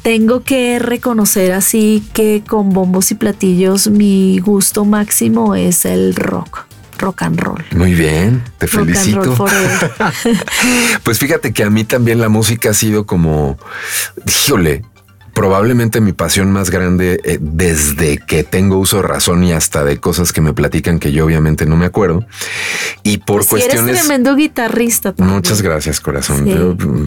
tengo que reconocer así que con bombos y platillos mi gusto máximo es el rock rock and roll. Muy bien, te felicito. pues fíjate que a mí también la música ha sido como, híjole, probablemente mi pasión más grande eh, desde que tengo uso de razón y hasta de cosas que me platican que yo obviamente no me acuerdo. Y por pues cuestiones. Eres tremendo guitarrista. Muchas gracias, corazón.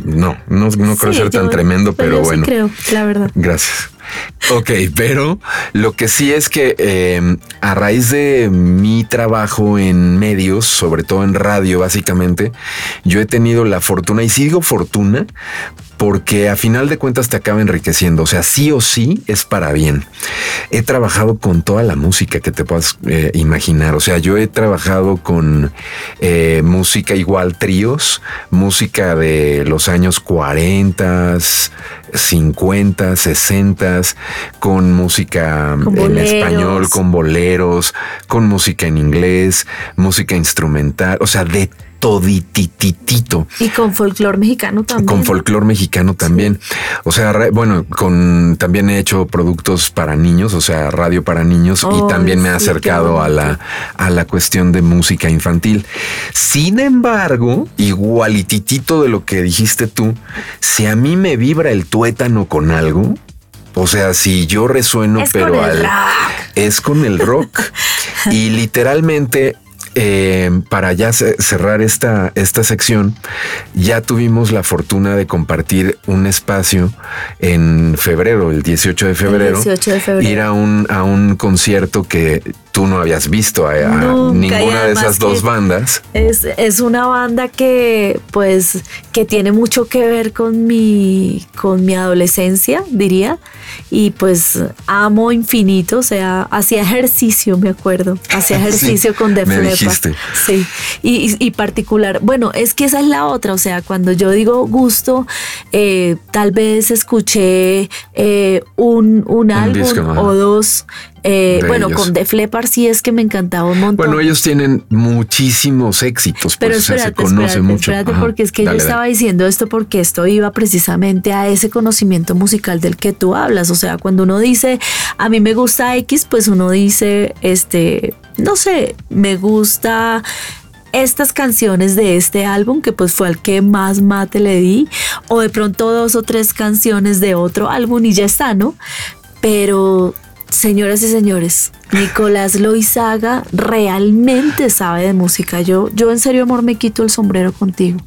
no, no, no creo ser tan tremendo, pero, bueno. creo, la verdad. Gracias. Ok, pero lo que sí es que em, a raíz de mi trabajo en medios, sobre todo en radio, básicamente, yo he tenido la fortuna, y sigo fortuna, porque a final de cuentas te acaba enriqueciendo. O sea, sí o sí es para bien. He trabajado con toda la música que te puedas eh, imaginar. O sea, yo he trabajado con eh, música igual, tríos, música de los años 40, 50, 60, con música en español, con boleros, con música en inglés, música instrumental, o sea, de todititito. Y con folclor mexicano también. Con folclor mexicano también. O sea, bueno, con también he hecho productos para niños, o sea, radio para niños y también me he acercado a la a la cuestión de música infantil. Sin embargo, igualititito de lo que dijiste tú, si a mí me vibra el tuétano con algo, o sea, si yo resueno, pero al, es con el rock. y literalmente eh, para ya cerrar esta, esta sección, ya tuvimos la fortuna de compartir un espacio en febrero, el 18 de febrero, ir a un, a un concierto que tú no habías visto a, ninguna de esas dos bandas. Es, es, una banda que, pues, que tiene mucho que ver con mi, con mi adolescencia, diría. Y pues amo infinito, o sea, hacía ejercicio, me acuerdo. Hacía ejercicio con The me Sí. Y, particular, bueno, es que esa es la otra, o sea, cuando yo digo gusto, eh, tal vez escuché eh, un, un, álbum o dos eh, bueno, con The Flepar sí es que me encantaba un montón. Bueno, ellos tienen muchísimos éxitos, pues, pero se conoce mucho. Espérate, porque es que yo estaba diciendo esto porque esto iba precisamente a ese conocimiento musical del que tú hablas. O sea, cuando uno dice a mí me gusta X, pues uno dice, este, no sé, me gusta estas canciones de este álbum, que pues fue al que más mate le di, o de pronto dos o tres canciones de otro álbum y ya está, ¿no? Pero Señoras y señores, Nicolás Loizaga realmente sabe de música. Yo, yo en serio, amor, me quito el sombrero contigo.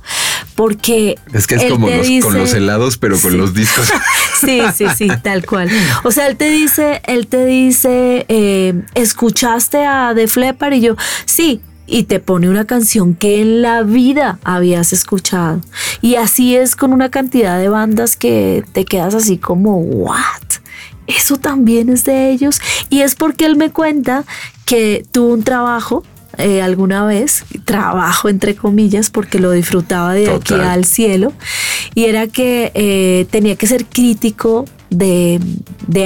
Porque. Es que es como con los helados, pero con los discos. sí, sí, sí, tal cual. O sea, él te dice, él te dice, eh, ¿escuchaste a The Flepper? Y yo, sí, y te pone una canción que en la vida habías escuchado. Y así es con una cantidad de bandas que te quedas así como, ¿what? Eso también es de ellos. Y es porque él me cuenta que tuvo un trabajo eh, alguna vez, trabajo entre comillas, porque lo disfrutaba de aquí al cielo, y era que eh, tenía que ser crítico de,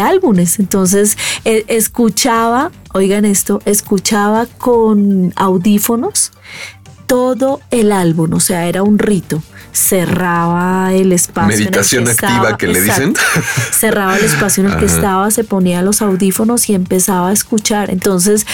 álbumes. Entonces eh, escuchaba, oigan esto, escuchaba con audífonos todo el álbum, o sea, era un rito. Cerraba el espacio. Meditación activa que le dicen. Cerraba el espacio en el que estaba, se ponía los audífonos y empezaba a escuchar. Entonces,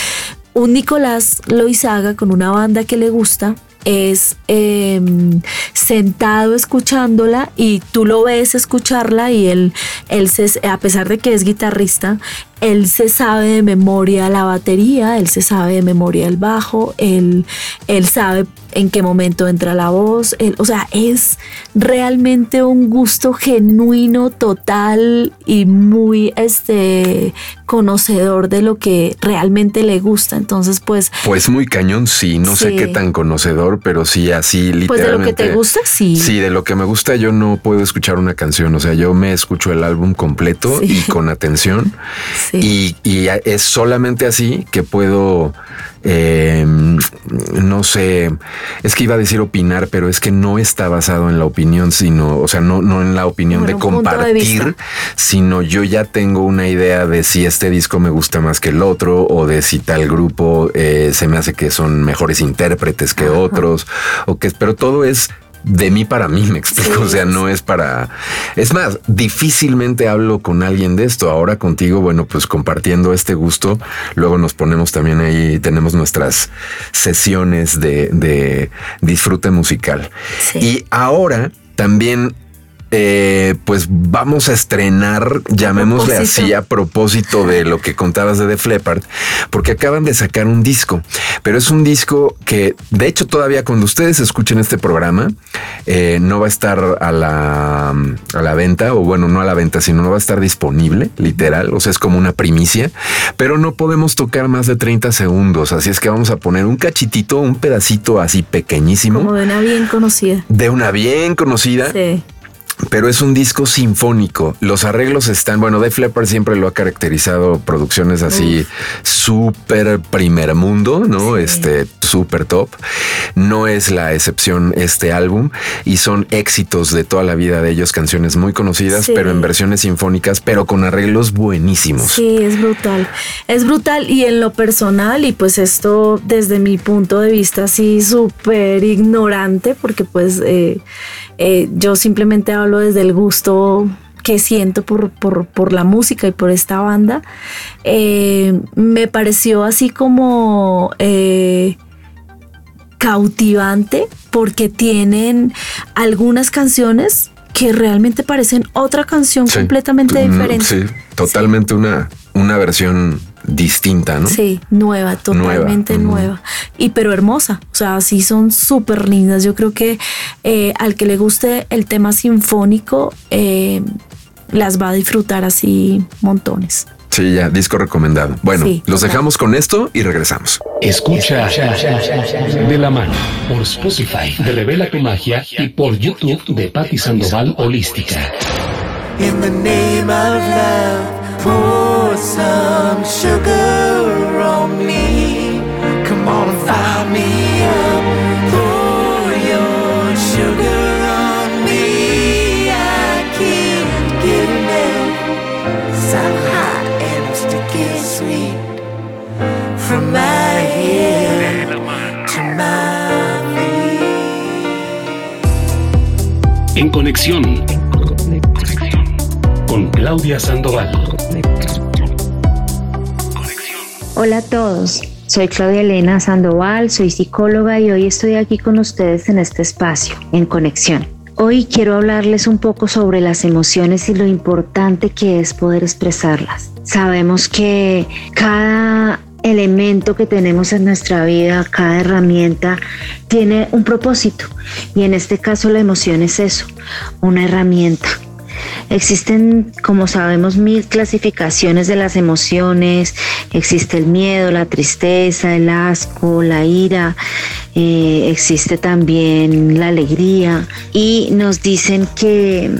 un Nicolás Loizaga con una banda que le gusta es em, sentado escuchándola y tú lo ves escucharla y él, él se, a pesar de que es guitarrista, él se sabe de memoria la batería, él se sabe de memoria el bajo, él, él sabe en qué momento entra la voz, o sea, es realmente un gusto genuino, total y muy este, conocedor de lo que realmente le gusta. Entonces, pues... Pues muy cañón, sí, no sé qué tan conocedor, pero sí, así literalmente. Pues de lo que te gusta, sí. Sí, de lo que me gusta yo no puedo escuchar una canción, o sea, yo me escucho el álbum completo y con atención. Y, es solamente así que puedo, em, no sé, es que iba a decir opinar, pero es que no está basado en la opinión, sino, o sea, no, no en la opinión de compartir, sino yo ya tengo una idea de si este disco me gusta más que el otro o de si tal grupo eh, se me hace que son mejores intérpretes que otros o que, pero todo es de mí para mí, me explico. o sea, no es para. Es más, difícilmente hablo con alguien de esto. Ahora contigo, bueno, pues compartiendo este gusto, luego nos ponemos también ahí, tenemos nuestras sesiones de, de disfrute musical. Y ahora también eh, pues vamos a estrenar, llamémosle así a propósito de lo que contabas de The Leppard, porque acaban de sacar un disco, pero es un disco que de hecho todavía cuando ustedes escuchen este programa eh, no va a estar a la, a la venta, o bueno, no a la venta, sino no va a estar disponible, literal, o sea, es como una primicia, pero no podemos tocar más de 30 segundos, así es que vamos a poner un cachitito, un pedacito así pequeñísimo. Como de una bien conocida. De una bien conocida. Sí pero es un disco sinfónico. Los arreglos están, bueno, Def Leppard siempre lo ha caracterizado producciones así súper primer mundo, ¿no? Este súper top. No es la excepción este álbum y son éxitos de toda la vida de ellos, canciones muy conocidas, pero en versiones sinfónicas, pero con arreglos buenísimos. Sí, es brutal. Es brutal y en lo personal y pues esto desde mi punto de vista así súper ignorante porque pues eh, eh, yo simplemente hablo desde el gusto que siento por, la música y por esta banda, eh, me pareció así como eh, cautivante porque tienen algunas canciones que realmente parecen otra canción completamente diferente. Sí, totalmente Una, una versión distinta, ¿no? Sí, nueva, totalmente nueva. Y pero hermosa. O sea, sí son súper lindas. Yo creo que eh, al que le guste el tema sinfónico, eh, las va a disfrutar así montones. Sí, ya, disco recomendado. Bueno, los dejamos con esto y regresamos. Escucha de la mano por Spotify de Revela tu Magia y por YouTube de Patti Sandoval Holística. In the name of love, pour some sugar on me. Come on and fire me up. Pour your sugar on me. I can't get enough. So hot and sticky sweet. From my head to my feet. En conexión con Claudia Sandoval. Hola a todos, soy Claudia Elena Sandoval, soy psicóloga y hoy estoy aquí con ustedes en este espacio, en conexión. Hoy quiero hablarles un poco sobre las emociones y lo importante que es poder expresarlas. Sabemos que cada elemento que tenemos en nuestra vida, cada herramienta tiene un propósito y en este caso la emoción es eso, una herramienta Existen, como sabemos, mil clasificaciones de las emociones. Existe el miedo, la tristeza, el asco, la ira. Eh, existe también la alegría. Y nos dicen que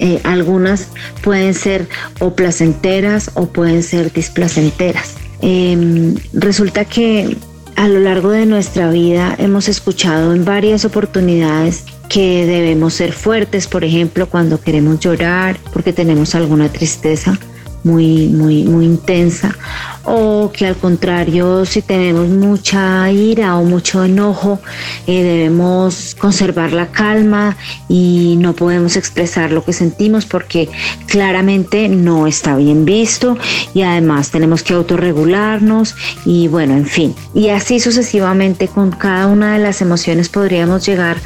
eh, algunas pueden ser o placenteras o pueden ser displacenteras. Em, resulta que a lo largo de nuestra vida hemos escuchado en varias oportunidades que debemos ser fuertes, por ejemplo, cuando queremos llorar porque tenemos alguna tristeza muy, muy, muy intensa, o que al contrario, si tenemos mucha ira o mucho enojo, eh, debemos conservar la calma y no podemos expresar lo que sentimos porque claramente no está bien visto y además tenemos que autorregularnos y bueno, en fin. Y así sucesivamente con cada una de las emociones podríamos llegar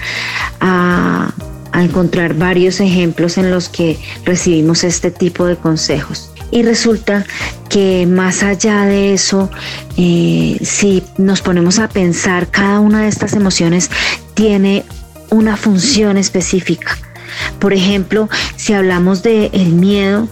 a a encontrar varios ejemplos en los que recibimos este tipo de consejos. Y resulta que más allá de eso, eh, si nos ponemos a pensar, cada una de estas emociones tiene una función específica. Por ejemplo, si hablamos de el miedo,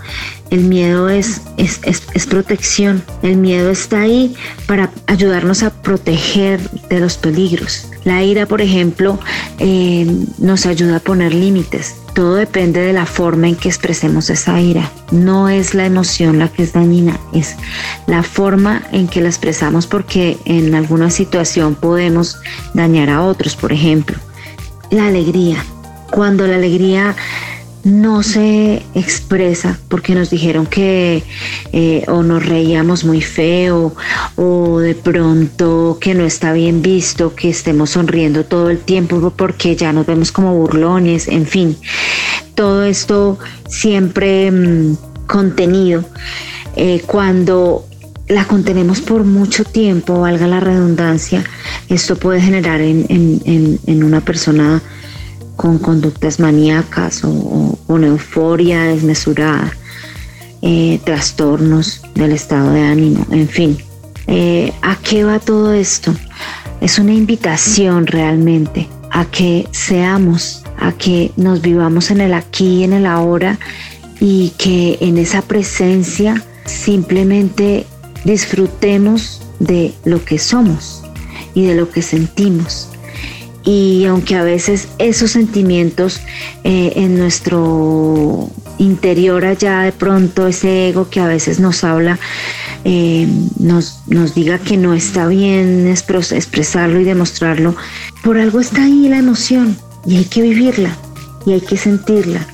el miedo es, es, es, protección. El miedo está ahí para ayudarnos a proteger de los peligros. La ira, por ejemplo, eh, nos ayuda a poner límites. Todo depende de la forma en que expresemos esa ira. No es la emoción la que es dañina, es la forma en que la expresamos porque en alguna situación podemos dañar a otros, por ejemplo. La alegría. Cuando la alegría no se expresa porque nos dijeron que eh, o nos reíamos muy feo o de pronto que no está bien visto que estemos sonriendo todo el tiempo porque ya nos vemos como burlones, en fin, todo esto siempre mm, contenido. Eh, cuando la contenemos por mucho tiempo, valga la redundancia, esto puede generar en, en una persona con conductas maníacas o, con euforia desmesurada, eh, trastornos del estado de ánimo, en fin. Eh, ¿A qué va todo esto? Es una invitación realmente a que seamos, a que nos vivamos en el aquí y en el ahora y que en esa presencia simplemente disfrutemos de lo que somos y de lo que sentimos y aunque a veces esos sentimientos eh, en nuestro interior allá de pronto ese ego que a veces nos habla eh, nos, nos diga que no está bien expresarlo y demostrarlo, por algo está ahí la emoción y hay que vivirla y hay que sentirla.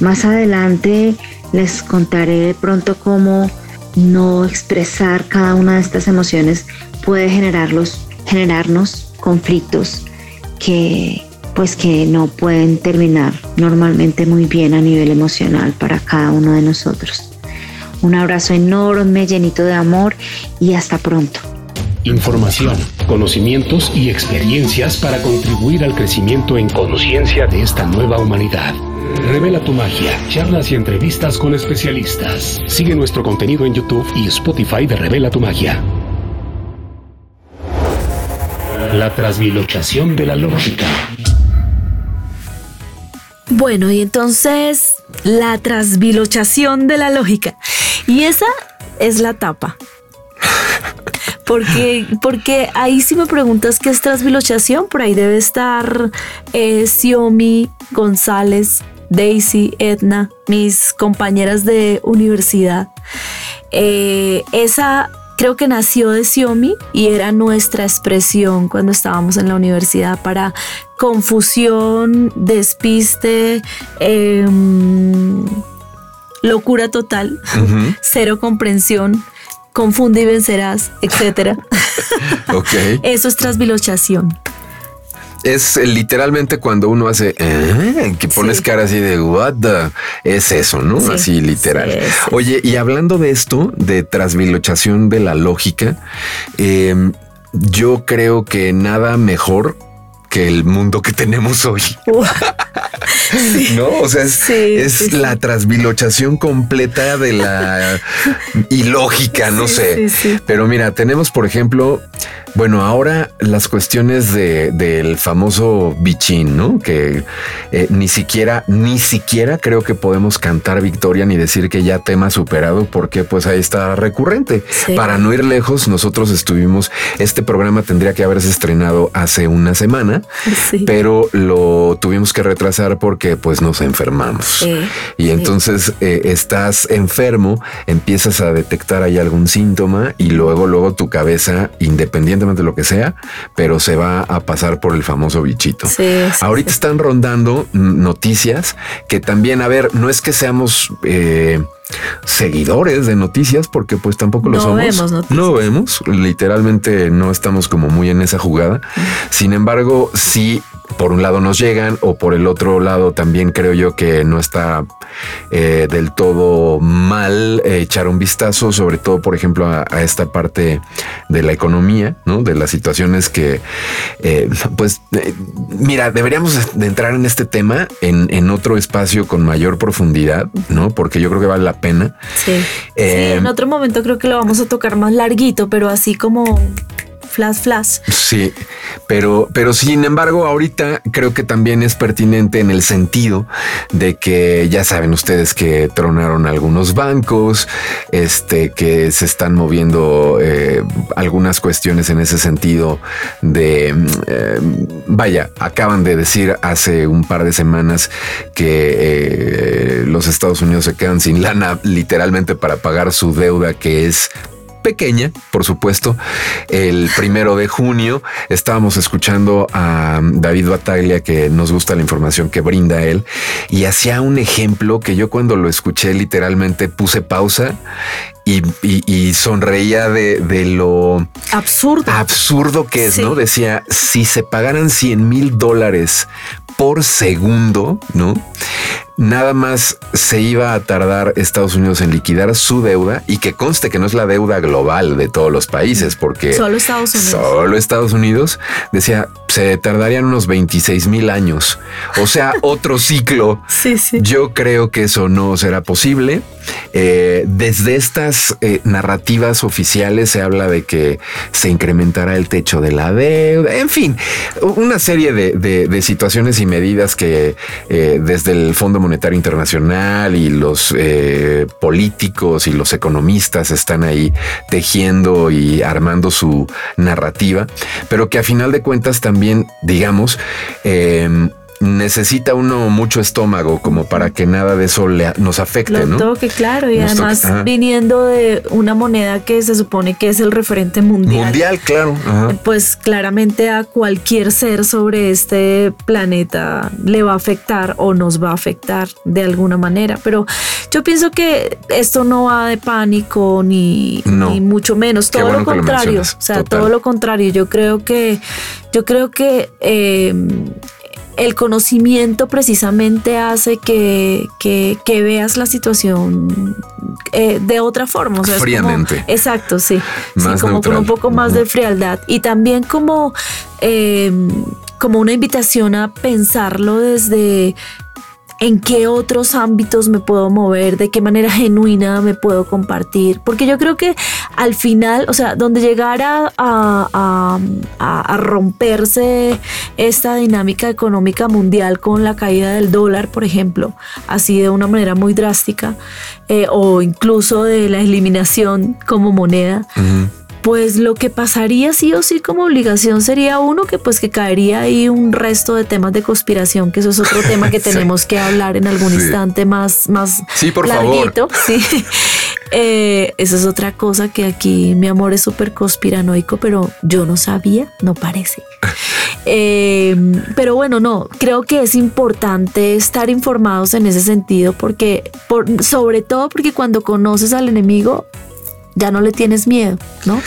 Más adelante les contaré de pronto cómo no expresar cada una de estas emociones puede generarlos, generarnos conflictos que pues que no pueden terminar normalmente muy bien a nivel emocional para cada uno de nosotros. Un abrazo enorme, llenito de amor y hasta pronto. Información, conocimientos y experiencias para contribuir al crecimiento en conciencia de esta nueva humanidad. Revela tu magia, charlas y entrevistas con especialistas. Sigue nuestro contenido en YouTube y Spotify de Revela tu magia. La trasvilochación de la lógica. Bueno, y entonces la trasvilochación de la lógica. Y esa es la tapa. Porque, porque ahí si me preguntas qué es trasvilochación, por ahí debe estar eh, Xiomi, González, Daisy, Edna, mis compañeras de universidad. Eh, esa creo que nació de Xiaomi y era nuestra expresión cuando estábamos en la universidad para confusión, despiste, em, locura total, cero comprensión, confunde y vencerás, etc. Eso es trasvilochación es literalmente cuando uno hace eh", que pones cara así de what the es eso, ¿no? así literal. Oye, y hablando de esto, de trasvilochación de la lógica, em, yo creo que nada mejor que el mundo que tenemos hoy. no, o sea, es, la trasvilochación completa de la ilógica, no sé. Pero mira, tenemos, por ejemplo, bueno, ahora las cuestiones de, del famoso bichín, ¿no? Que eh, ni siquiera, ni siquiera creo que podemos cantar victoria ni decir que ya tema superado, porque pues ahí está recurrente. Para no ir lejos, nosotros estuvimos, este programa tendría que haberse estrenado hace una semana, pero lo tuvimos que retrasar porque pues nos enfermamos. Y entonces eh, estás enfermo, empiezas a detectar ahí algún síntoma y luego, luego tu cabeza, independiente independientemente de lo que sea, pero se va a pasar por el famoso bichito. Ahorita están rondando noticias que también, a ver, no es que seamos eh, seguidores de noticias, porque pues tampoco lo somos. Vemos no vemos, literalmente no estamos como muy en esa jugada. Sin embargo, sí por un lado nos llegan o por el otro lado también creo yo que no está eh, del todo mal eh, echar un vistazo, sobre todo por ejemplo a, esta parte de la economía, ¿no? de las situaciones que eh, pues mira, deberíamos de entrar en este tema en, en, otro espacio con mayor profundidad, ¿no? Porque yo creo que vale la pena. Sí. sí en otro momento creo que lo vamos a tocar más larguito, pero así como flash, flash. Sí, pero, pero sin embargo, ahorita creo que también es pertinente en el sentido de que ya saben ustedes que tronaron algunos bancos, este, que se están moviendo eh, algunas cuestiones en ese sentido de, eh, vaya, acaban de decir hace un par de semanas que eh, los Estados Unidos se quedan sin lana literalmente para pagar su deuda que es pequeña, por supuesto. El primero de junio estábamos escuchando a David Bataglia, que nos gusta la información que brinda él, y hacía un ejemplo que yo cuando lo escuché literalmente puse pausa y, sonreía de, lo absurdo, absurdo que es, ¿no? Decía, si se pagaran 100 mil dólares por segundo, ¿no? Nada más se iba a tardar Estados Unidos en liquidar su deuda y que conste que no es la deuda global de todos los países, porque solo Estados Unidos. Solo Estados Unidos decía se tardarían unos 26 mil años, o sea, otro ciclo. Sí, sí. Yo creo que eso no será posible. Eh, desde estas eh, narrativas oficiales se habla de que se incrementará el techo de la deuda, en fin, una serie de, situaciones y medidas que eh, desde el Fondo Monetario Internacional y los políticos y los economistas están ahí tejiendo y armando su narrativa, pero que a final de cuentas también, digamos, necesita uno mucho estómago como para que nada de eso le, nos afecte, Lo Toque, claro, y además viniendo de una moneda que se supone que es el referente mundial. Mundial, claro. Pues claramente a cualquier ser sobre este planeta le va a afectar o nos va a afectar de alguna manera. Pero yo pienso que esto no va de pánico ni, ni mucho menos, todo lo contrario. o sea, todo lo contrario. Yo creo que, yo creo que eh, el conocimiento precisamente hace que, veas la situación eh, de otra forma. O Fríamente. exacto, sí. como con un poco más de frialdad. Y también como, eh, como una invitación a pensarlo desde en qué otros ámbitos me puedo mover, de qué manera genuina me puedo compartir, porque yo creo que al final, o sea, donde llegara a, romperse esta dinámica económica mundial con la caída del dólar, por ejemplo, así de una manera muy drástica, eh, o incluso de la eliminación como moneda, pues lo que pasaría sí o sí como obligación sería uno que pues que caería ahí un resto de temas de conspiración, que eso es otro tema que tenemos que hablar en algún instante más, más sí, por larguito. Sí. Eh, eso es otra cosa que aquí mi amor es súper conspiranoico, pero yo no sabía, no parece. Eh, pero bueno, no, creo que es importante estar informados en ese sentido porque, por, sobre todo porque cuando conoces al enemigo, ya no le tienes miedo, ¿no?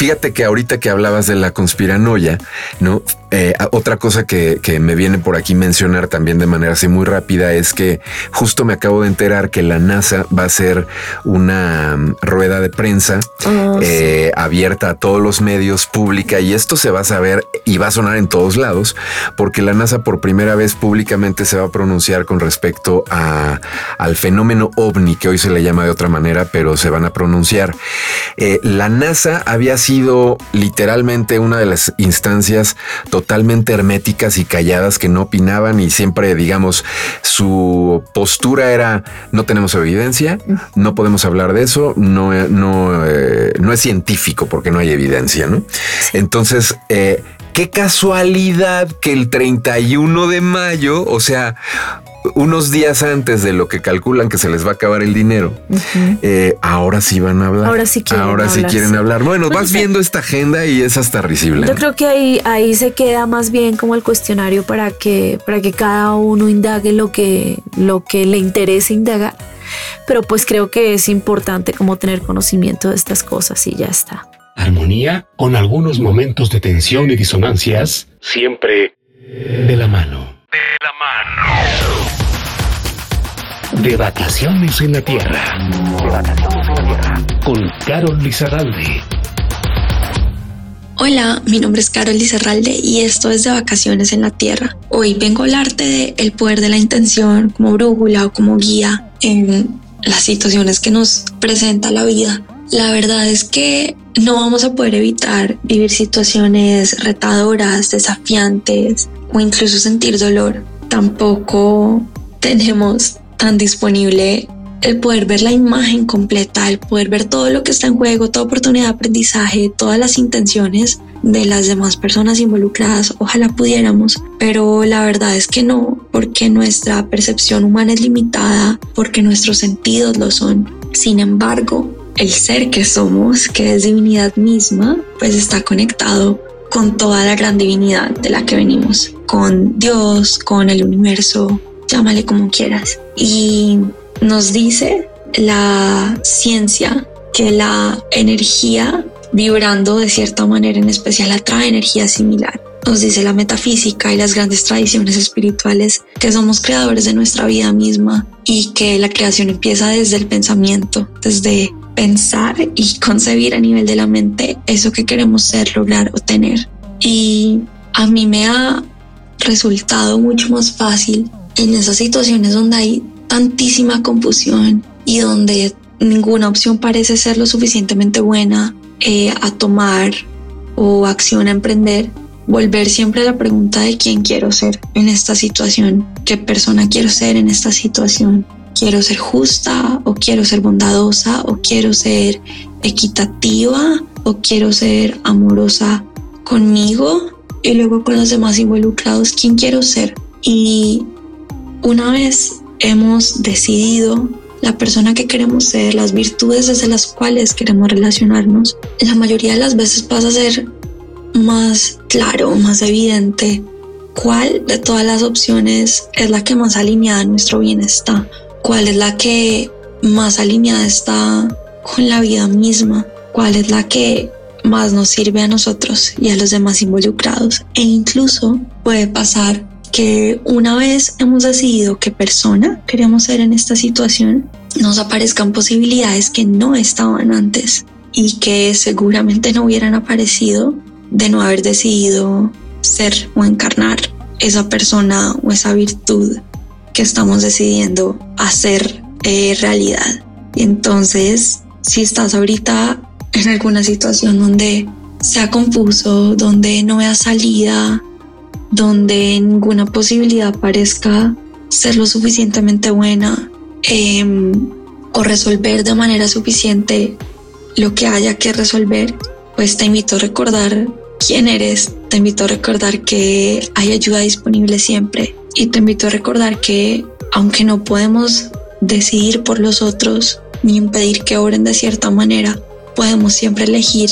Fíjate que ahorita que hablabas de la conspiranoia, ¿no? Eh, otra cosa que, me viene por aquí mencionar también de manera así muy rápida es que justo me acabo de enterar que la NASA va a hacer una mm, rueda de prensa oh, eh, abierta a todos los medios pública y esto se va a saber y va a sonar en todos lados porque la NASA por primera vez públicamente se va a pronunciar con respecto a, al fenómeno ovni que hoy se le llama de otra manera, pero se van a pronunciar. Eh, la NASA había sido sido literalmente una de las instancias totalmente herméticas y calladas que no opinaban y siempre, digamos, su postura era no tenemos evidencia, no podemos hablar de eso, no, no, eh, no es científico porque no hay evidencia, ¿no? Entonces, eh, qué casualidad que el 31 de mayo, o sea, unos días antes de lo que calculan que se les va a acabar el dinero, eh, ahora sí van a hablar. Ahora sí quieren Ahora sí hablar, quieren sí. hablar. Bueno, Bueno, vas sí. viendo esta agenda y es hasta risible. Yo ¿no? creo que ahí, ahí se queda más bien como el cuestionario para que, para que cada uno indague lo que, lo que le interese indagar. Pero pues creo que es importante como tener conocimiento de estas cosas y ya está. Armonía con algunos momentos de tensión y disonancias, siempre de la mano. De la mano. De vacaciones en la tierra. De vacaciones en la tierra. Con Carol Lizarralde. Hola, mi nombre es Carol Lizarralde y esto es de Vacaciones en la Tierra. Hoy vengo a hablarte de el poder de la intención como brújula o como guía en las situaciones que nos presenta la vida. La verdad es que no vamos a poder evitar vivir situaciones retadoras, desafiantes o incluso sentir dolor. Tampoco tenemos tan disponible el poder ver la imagen completa, el poder ver todo lo que está en juego, toda oportunidad de aprendizaje, todas las intenciones de las demás personas involucradas. Ojalá pudiéramos, pero la verdad es que no, porque nuestra percepción humana es limitada, porque nuestros sentidos lo son. Sin embargo, el ser que somos, que es divinidad misma, pues está conectado con toda la gran divinidad de la que venimos, con Dios, con el universo, llámale como quieras. Y nos dice la ciencia que la energía vibrando de cierta manera en especial atrae energía similar. Nos dice la metafísica y las grandes tradiciones espirituales que somos creadores de nuestra vida misma y que la creación empieza desde el pensamiento, desde pensar y concebir a nivel de la mente eso que queremos ser, lograr o tener. Y a mí me ha resultado mucho más fácil en esas situaciones donde hay tantísima confusión y donde ninguna opción parece ser lo suficientemente buena eh, a tomar o acción a emprender, volver siempre a la pregunta de quién quiero ser en esta situación, qué persona quiero ser en esta situación. Quiero ser justa o quiero ser bondadosa o quiero ser equitativa o quiero ser amorosa conmigo y luego con los demás involucrados, quién quiero ser. Y una vez hemos decidido la persona que queremos ser, las virtudes desde las cuales queremos relacionarnos, la mayoría de las veces pasa a ser más claro, más evidente cuál de todas las opciones es la que más alineada a nuestro bienestar, cuál es la que más alineada está con la vida misma, cuál es la que más nos sirve a nosotros y a los demás involucrados. E incluso puede pasar que una vez hemos decidido qué persona queremos ser en esta situación, nos aparezcan posibilidades que no estaban antes y que seguramente no hubieran aparecido de no haber decidido ser o encarnar esa persona o esa virtud que estamos decidiendo hacer eh, realidad. Entonces, si estás ahorita en alguna situación donde sea confuso, donde no veas salida, donde ninguna posibilidad parezca ser lo suficientemente buena eh, o resolver de manera suficiente lo que haya que resolver, pues te invito a recordar quién eres, te invito a recordar que hay ayuda disponible siempre y te invito a recordar que aunque no podemos decidir por los otros ni impedir que oren de cierta manera, podemos siempre elegir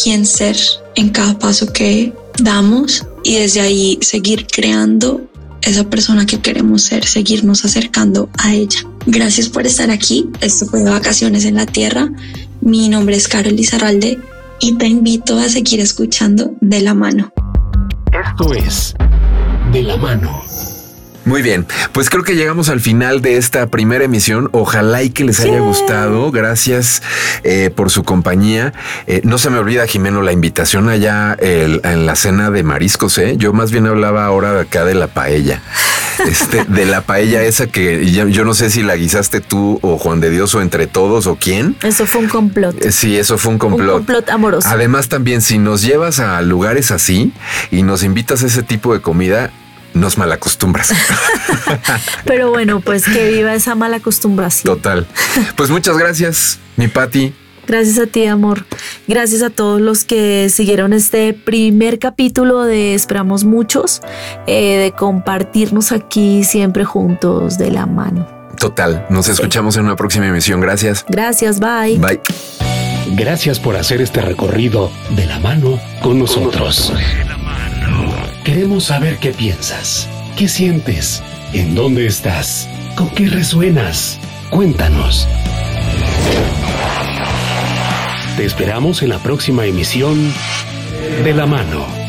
quién ser en cada paso que damos y desde ahí seguir creando esa persona que queremos ser, seguirnos acercando a ella. Gracias por estar aquí. Esto fue Vacaciones en la Tierra. Mi nombre es Carol Lizarralde y te invito a seguir escuchando de la mano. Esto es De la mano. Muy bien, pues creo que llegamos al final de esta primera emisión. Ojalá y que les haya gustado. Gracias eh, por su compañía. Eh, no se me olvida, Jimeno, la invitación allá el- en la cena de mariscos. ¿eh? Yo más bien hablaba ahora de acá de la paella. Este, de la paella esa que yo, yo no sé si la guisaste tú o Juan de Dios o entre todos o quién. Eso fue un complot. Eh, Sí, eso fue un Un complot. complot amoroso. Además, también si nos llevas a lugares así y nos invitas a ese tipo de comida, nos malacostumbras. Pero bueno, pues que viva esa mala acostumbración. Total. Pues muchas gracias, mi Patti. Gracias a ti, amor. Gracias a todos los que siguieron este primer capítulo de Esperamos Muchos, eh, de compartirnos aquí siempre juntos de la mano. Total. Nos escuchamos en una próxima emisión. Gracias. Gracias. Bye. Bye. Gracias por hacer este recorrido de la mano con nosotros. Queremos saber qué piensas, qué sientes, en dónde estás, con qué resuenas. Cuéntanos. Te esperamos en la próxima emisión de La Mano.